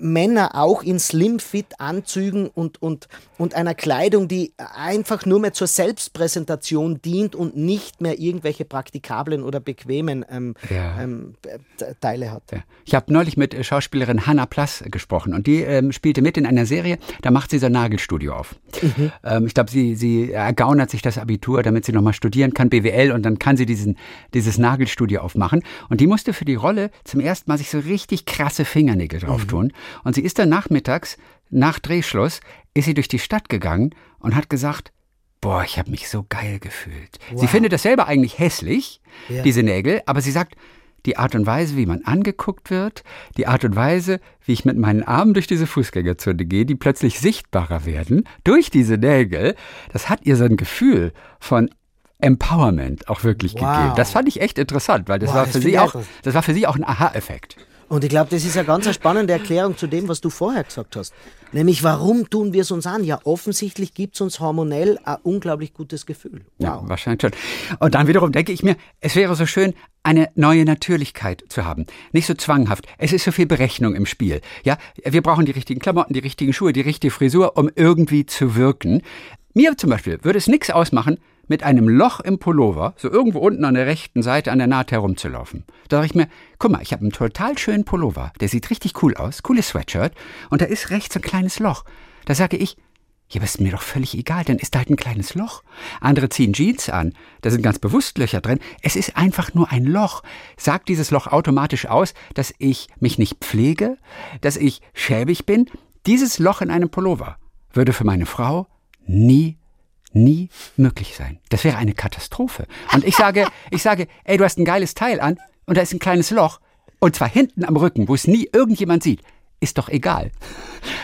Männer auch in Slim-Fit-Anzügen und, und, und einer Kleidung, die einfach nur mehr zur Selbstpräsentation dient und nicht mehr irgendwelche praktikablen oder bequemen ähm, ja. ähm, Teile hat. Ja. Ich habe neulich mit äh, Schauspielerin Hannah Plass gesprochen und die ähm, spielte mit in einer Serie, da macht sie sein Nagelstudio auf. Mhm. Ähm, ich glaube, sie, sie ergaunert sich das Abitur, damit sie nochmal studieren kann, BWL, und dann kann sie diesen, dieses Nagelstudio aufmachen. Und die musste für die Rolle zum ersten Mal sich so richtig krasse Fingernägel drauf tun. Mhm. Und sie ist dann nachmittags nach Drehschluss ist sie durch die Stadt gegangen und hat gesagt, boah, ich habe mich so geil gefühlt. Wow. Sie findet das selber eigentlich hässlich, ja. diese Nägel, aber sie sagt, die Art und Weise, wie man angeguckt wird, die Art und Weise, wie ich mit meinen Armen durch diese Fußgängerzone gehe, die plötzlich sichtbarer werden durch diese Nägel, das hat ihr so ein Gefühl von Empowerment auch wirklich wow. gegeben. Das fand ich echt interessant, weil das wow, war für sie auch, das war für sie auch ein Aha-Effekt. Und ich glaube, das ist eine ganz spannende Erklärung zu dem, was du vorher gesagt hast. Nämlich, warum tun wir es uns an? Ja, offensichtlich gibt es uns hormonell ein unglaublich gutes Gefühl. Wow. Ja, wahrscheinlich schon. Und dann wiederum denke ich mir, es wäre so schön, eine neue Natürlichkeit zu haben. Nicht so zwanghaft. Es ist so viel Berechnung im Spiel. Ja, wir brauchen die richtigen Klamotten, die richtigen Schuhe, die richtige Frisur, um irgendwie zu wirken. Mir zum Beispiel würde es nichts ausmachen, mit einem Loch im Pullover, so irgendwo unten an der rechten Seite an der Naht herumzulaufen. Da dachte ich mir, guck mal, ich habe einen total schönen Pullover, der sieht richtig cool aus, cooles Sweatshirt, und da ist rechts ein kleines Loch. Da sage ich, ja, aber ist mir doch völlig egal, dann ist da halt ein kleines Loch. Andere ziehen Jeans an, da sind ganz bewusst Löcher drin. Es ist einfach nur ein Loch. Sagt dieses Loch automatisch aus, dass ich mich nicht pflege, dass ich schäbig bin? Dieses Loch in einem Pullover würde für meine Frau nie nie möglich sein. Das wäre eine Katastrophe. Und ich sage, ich sage, ey, du hast ein geiles Teil an und da ist ein kleines Loch und zwar hinten am Rücken, wo es nie irgendjemand sieht. Ist doch egal.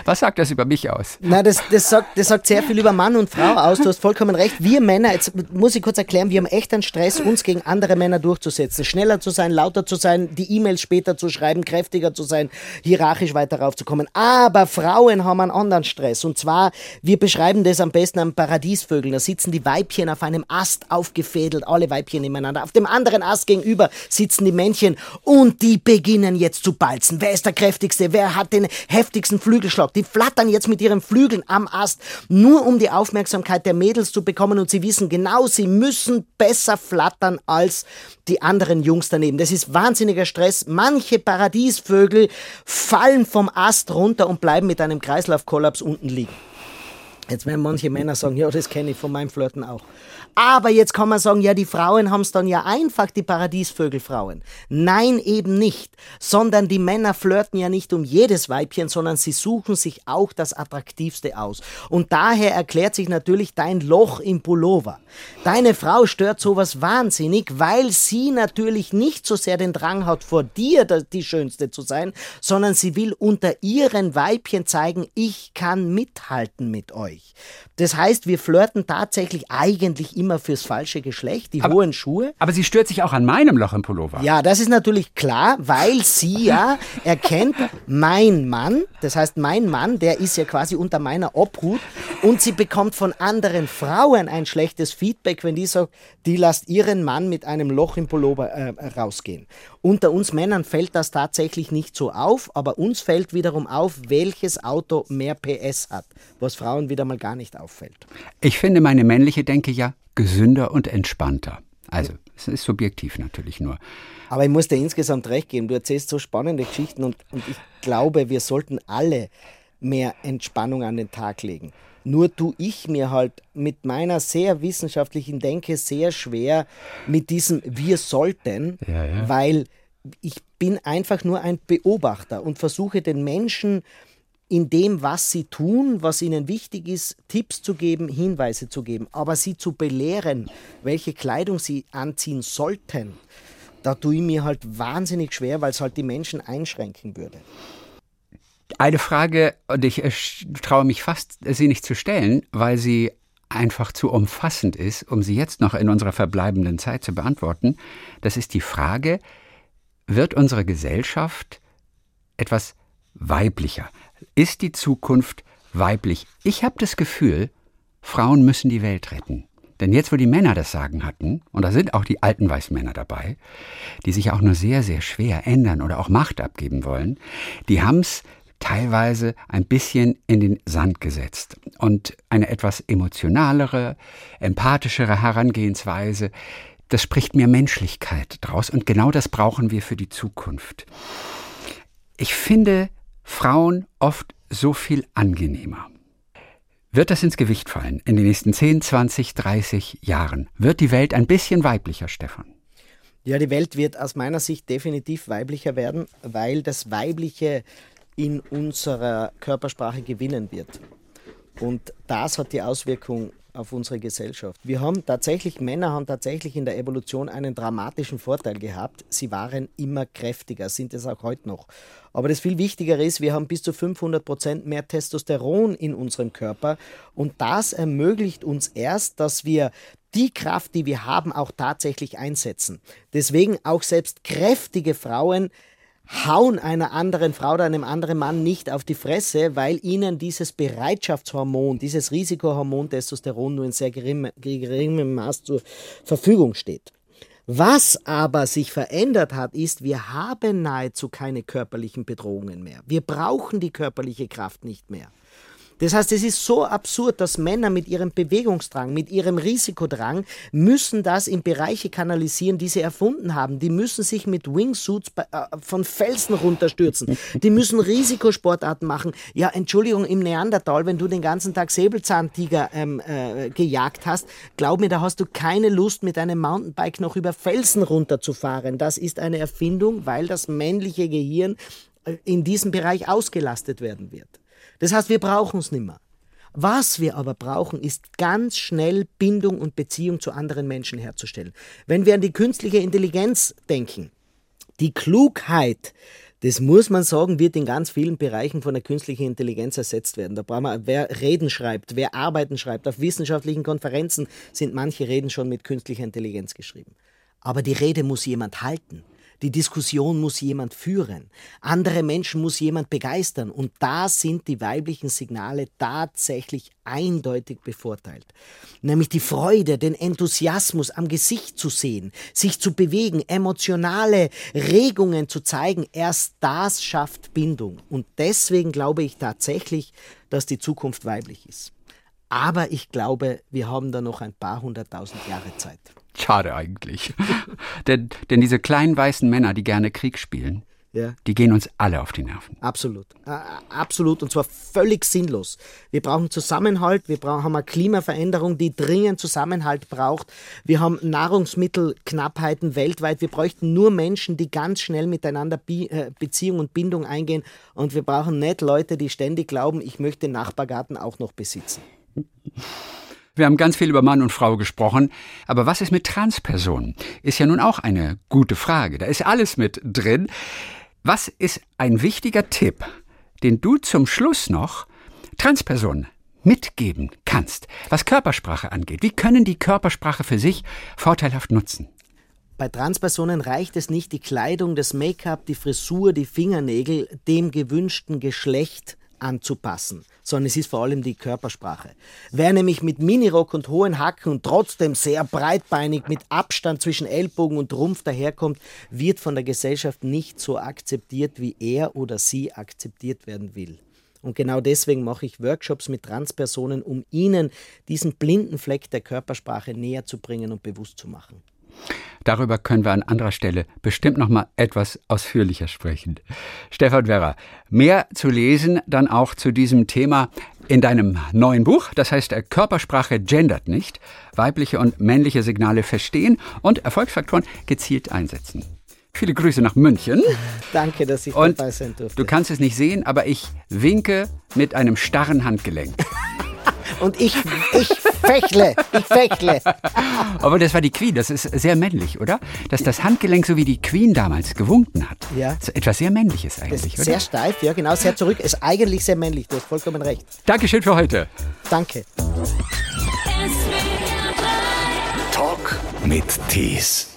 Was sagt das über mich aus? Na, das, das, sagt, das sagt sehr viel über Mann und Frau aus. Du hast vollkommen recht. Wir Männer, jetzt muss ich kurz erklären, wir haben echt einen Stress, uns gegen andere Männer durchzusetzen. Schneller zu sein, lauter zu sein, die E-Mails später zu schreiben, kräftiger zu sein, hierarchisch weiter raufzukommen. Aber Frauen haben einen anderen Stress. Und zwar, wir beschreiben das am besten am Paradiesvögeln. Da sitzen die Weibchen auf einem Ast aufgefädelt, alle Weibchen nebeneinander. Auf dem anderen Ast gegenüber sitzen die Männchen und die beginnen jetzt zu balzen. Wer ist der kräftigste? Wer hat den heftigsten Flügelschlag? Die flattern jetzt mit ihren Flügeln am Ast, nur um die Aufmerksamkeit der Mädels zu bekommen und sie wissen genau, sie müssen besser flattern als die anderen Jungs daneben. Das ist wahnsinniger Stress. Manche Paradiesvögel fallen vom Ast runter und bleiben mit einem Kreislaufkollaps unten liegen. Jetzt werden manche Männer sagen, ja, das kenne ich von meinem Flirten auch. Aber jetzt kann man sagen, ja, die Frauen haben es dann ja einfach, die Paradiesvögelfrauen. Nein, eben nicht. Sondern die Männer flirten ja nicht um jedes Weibchen, sondern sie suchen sich auch das Attraktivste aus. Und daher erklärt sich natürlich dein Loch im Pullover. Deine Frau stört sowas wahnsinnig, weil sie natürlich nicht so sehr den Drang hat, vor dir die Schönste zu sein, sondern sie will unter ihren Weibchen zeigen, ich kann mithalten mit euch. Das heißt, wir flirten tatsächlich eigentlich immer fürs falsche Geschlecht, die aber, hohen Schuhe. Aber sie stört sich auch an meinem Loch im Pullover. Ja, das ist natürlich klar, weil sie ja erkennt, mein Mann, das heißt mein Mann, der ist ja quasi unter meiner Obhut und sie bekommt von anderen Frauen ein schlechtes Feedback, wenn die sagt, die lasst ihren Mann mit einem Loch im Pullover äh, rausgehen. Unter uns Männern fällt das tatsächlich nicht so auf, aber uns fällt wiederum auf, welches Auto mehr PS hat, was Frauen wieder mal gar nicht auffällt. Ich finde meine männliche Denke ja gesünder und entspannter. Also, es ist subjektiv natürlich nur. Aber ich muss dir insgesamt recht geben, du erzählst so spannende Geschichten und, und ich glaube, wir sollten alle mehr Entspannung an den Tag legen. Nur tue ich mir halt mit meiner sehr wissenschaftlichen Denke sehr schwer mit diesem Wir sollten, ja, ja. weil ich bin einfach nur ein Beobachter und versuche den Menschen in dem, was sie tun, was ihnen wichtig ist, Tipps zu geben, Hinweise zu geben, aber sie zu belehren, welche Kleidung sie anziehen sollten, da tue ich mir halt wahnsinnig schwer, weil es halt die Menschen einschränken würde. Eine Frage, und ich äh, traue mich fast, sie nicht zu stellen, weil sie einfach zu umfassend ist, um sie jetzt noch in unserer verbleibenden Zeit zu beantworten. Das ist die Frage, wird unsere Gesellschaft etwas weiblicher? Ist die Zukunft weiblich? Ich habe das Gefühl, Frauen müssen die Welt retten. Denn jetzt, wo die Männer das Sagen hatten, und da sind auch die alten Weißmänner dabei, die sich auch nur sehr, sehr schwer ändern oder auch Macht abgeben wollen, die haben es teilweise ein bisschen in den Sand gesetzt und eine etwas emotionalere, empathischere Herangehensweise, das spricht mehr Menschlichkeit draus und genau das brauchen wir für die Zukunft. Ich finde Frauen oft so viel angenehmer. Wird das ins Gewicht fallen in den nächsten 10, 20, 30 Jahren? Wird die Welt ein bisschen weiblicher, Stefan? Ja, die Welt wird aus meiner Sicht definitiv weiblicher werden, weil das Weibliche in unserer Körpersprache gewinnen wird. Und das hat die Auswirkung auf unsere Gesellschaft. Wir haben tatsächlich, Männer haben tatsächlich in der Evolution einen dramatischen Vorteil gehabt. Sie waren immer kräftiger, sind es auch heute noch. Aber das viel Wichtigere ist, wir haben bis zu 500 Prozent mehr Testosteron in unserem Körper und das ermöglicht uns erst, dass wir die Kraft, die wir haben, auch tatsächlich einsetzen. Deswegen auch selbst kräftige Frauen hauen einer anderen Frau oder einem anderen Mann nicht auf die Fresse, weil ihnen dieses Bereitschaftshormon, dieses Risikohormon Testosteron nur in sehr geringem, geringem Maß zur Verfügung steht. Was aber sich verändert hat, ist, wir haben nahezu keine körperlichen Bedrohungen mehr. Wir brauchen die körperliche Kraft nicht mehr. Das heißt, es ist so absurd, dass Männer mit ihrem Bewegungsdrang, mit ihrem Risikodrang, müssen das in Bereiche kanalisieren, die sie erfunden haben. Die müssen sich mit Wingsuits äh, von Felsen runterstürzen. Die müssen Risikosportarten machen. Ja, Entschuldigung, im Neandertal, wenn du den ganzen Tag Säbelzahntiger ähm, äh, gejagt hast, glaub mir, da hast du keine Lust, mit einem Mountainbike noch über Felsen runterzufahren. Das ist eine Erfindung, weil das männliche Gehirn äh, in diesem Bereich ausgelastet werden wird. Das heißt, wir brauchen es nicht mehr. Was wir aber brauchen, ist ganz schnell Bindung und Beziehung zu anderen Menschen herzustellen. Wenn wir an die künstliche Intelligenz denken, die Klugheit, das muss man sagen, wird in ganz vielen Bereichen von der künstlichen Intelligenz ersetzt werden. Da brauchen wir, wer Reden schreibt, wer Arbeiten schreibt, auf wissenschaftlichen Konferenzen sind manche Reden schon mit künstlicher Intelligenz geschrieben. Aber die Rede muss jemand halten. Die Diskussion muss jemand führen. Andere Menschen muss jemand begeistern. Und da sind die weiblichen Signale tatsächlich eindeutig bevorteilt. Nämlich die Freude, den Enthusiasmus am Gesicht zu sehen, sich zu bewegen, emotionale Regungen zu zeigen. Erst das schafft Bindung. Und deswegen glaube ich tatsächlich, dass die Zukunft weiblich ist. Aber ich glaube, wir haben da noch ein paar hunderttausend Jahre Zeit. Schade eigentlich. denn, denn diese kleinen weißen Männer, die gerne Krieg spielen, ja. Die gehen uns alle auf die Nerven. Absolut. Äh, absolut. Und zwar völlig sinnlos. Wir brauchen Zusammenhalt. Wir brauchen, haben eine Klimaveränderung, die dringend Zusammenhalt braucht. Wir haben Nahrungsmittelknappheiten weltweit. Wir bräuchten nur Menschen, die ganz schnell miteinander Be Beziehung und Bindung eingehen. Und wir brauchen nicht Leute, die ständig glauben, ich möchte den Nachbargarten auch noch besitzen. Wir haben ganz viel über Mann und Frau gesprochen, aber was ist mit Transpersonen? Ist ja nun auch eine gute Frage. Da ist alles mit drin. Was ist ein wichtiger Tipp, den du zum Schluss noch Transpersonen mitgeben kannst, was Körpersprache angeht? Wie können die Körpersprache für sich vorteilhaft nutzen? Bei Transpersonen reicht es nicht, die Kleidung, das Make-up, die Frisur, die Fingernägel dem gewünschten Geschlecht anzupassen, sondern es ist vor allem die Körpersprache. Wer nämlich mit Minirock und hohen Hacken und trotzdem sehr breitbeinig mit Abstand zwischen Ellbogen und Rumpf daherkommt, wird von der Gesellschaft nicht so akzeptiert, wie er oder sie akzeptiert werden will. Und genau deswegen mache ich Workshops mit Transpersonen, um ihnen diesen blinden Fleck der Körpersprache näher zu bringen und bewusst zu machen. Darüber können wir an anderer Stelle bestimmt noch mal etwas ausführlicher sprechen. Stefan Werrer, mehr zu lesen dann auch zu diesem Thema in deinem neuen Buch, das heißt Körpersprache gendert nicht, weibliche und männliche Signale verstehen und Erfolgsfaktoren gezielt einsetzen. Viele Grüße nach München. Danke, dass ich und dabei sein durfte. Du kannst es nicht sehen, aber ich winke mit einem starren Handgelenk. und ich, ich fächle, ich fächle. Aber das war die Queen, das ist sehr männlich, oder? Dass das Handgelenk so wie die Queen damals gewunken hat. Ja. Ist etwas sehr Männliches eigentlich, oder? Sehr steif, ja genau, sehr zurück. Ist eigentlich sehr männlich, du hast vollkommen recht. Dankeschön für heute. Danke. Talk mit Tees.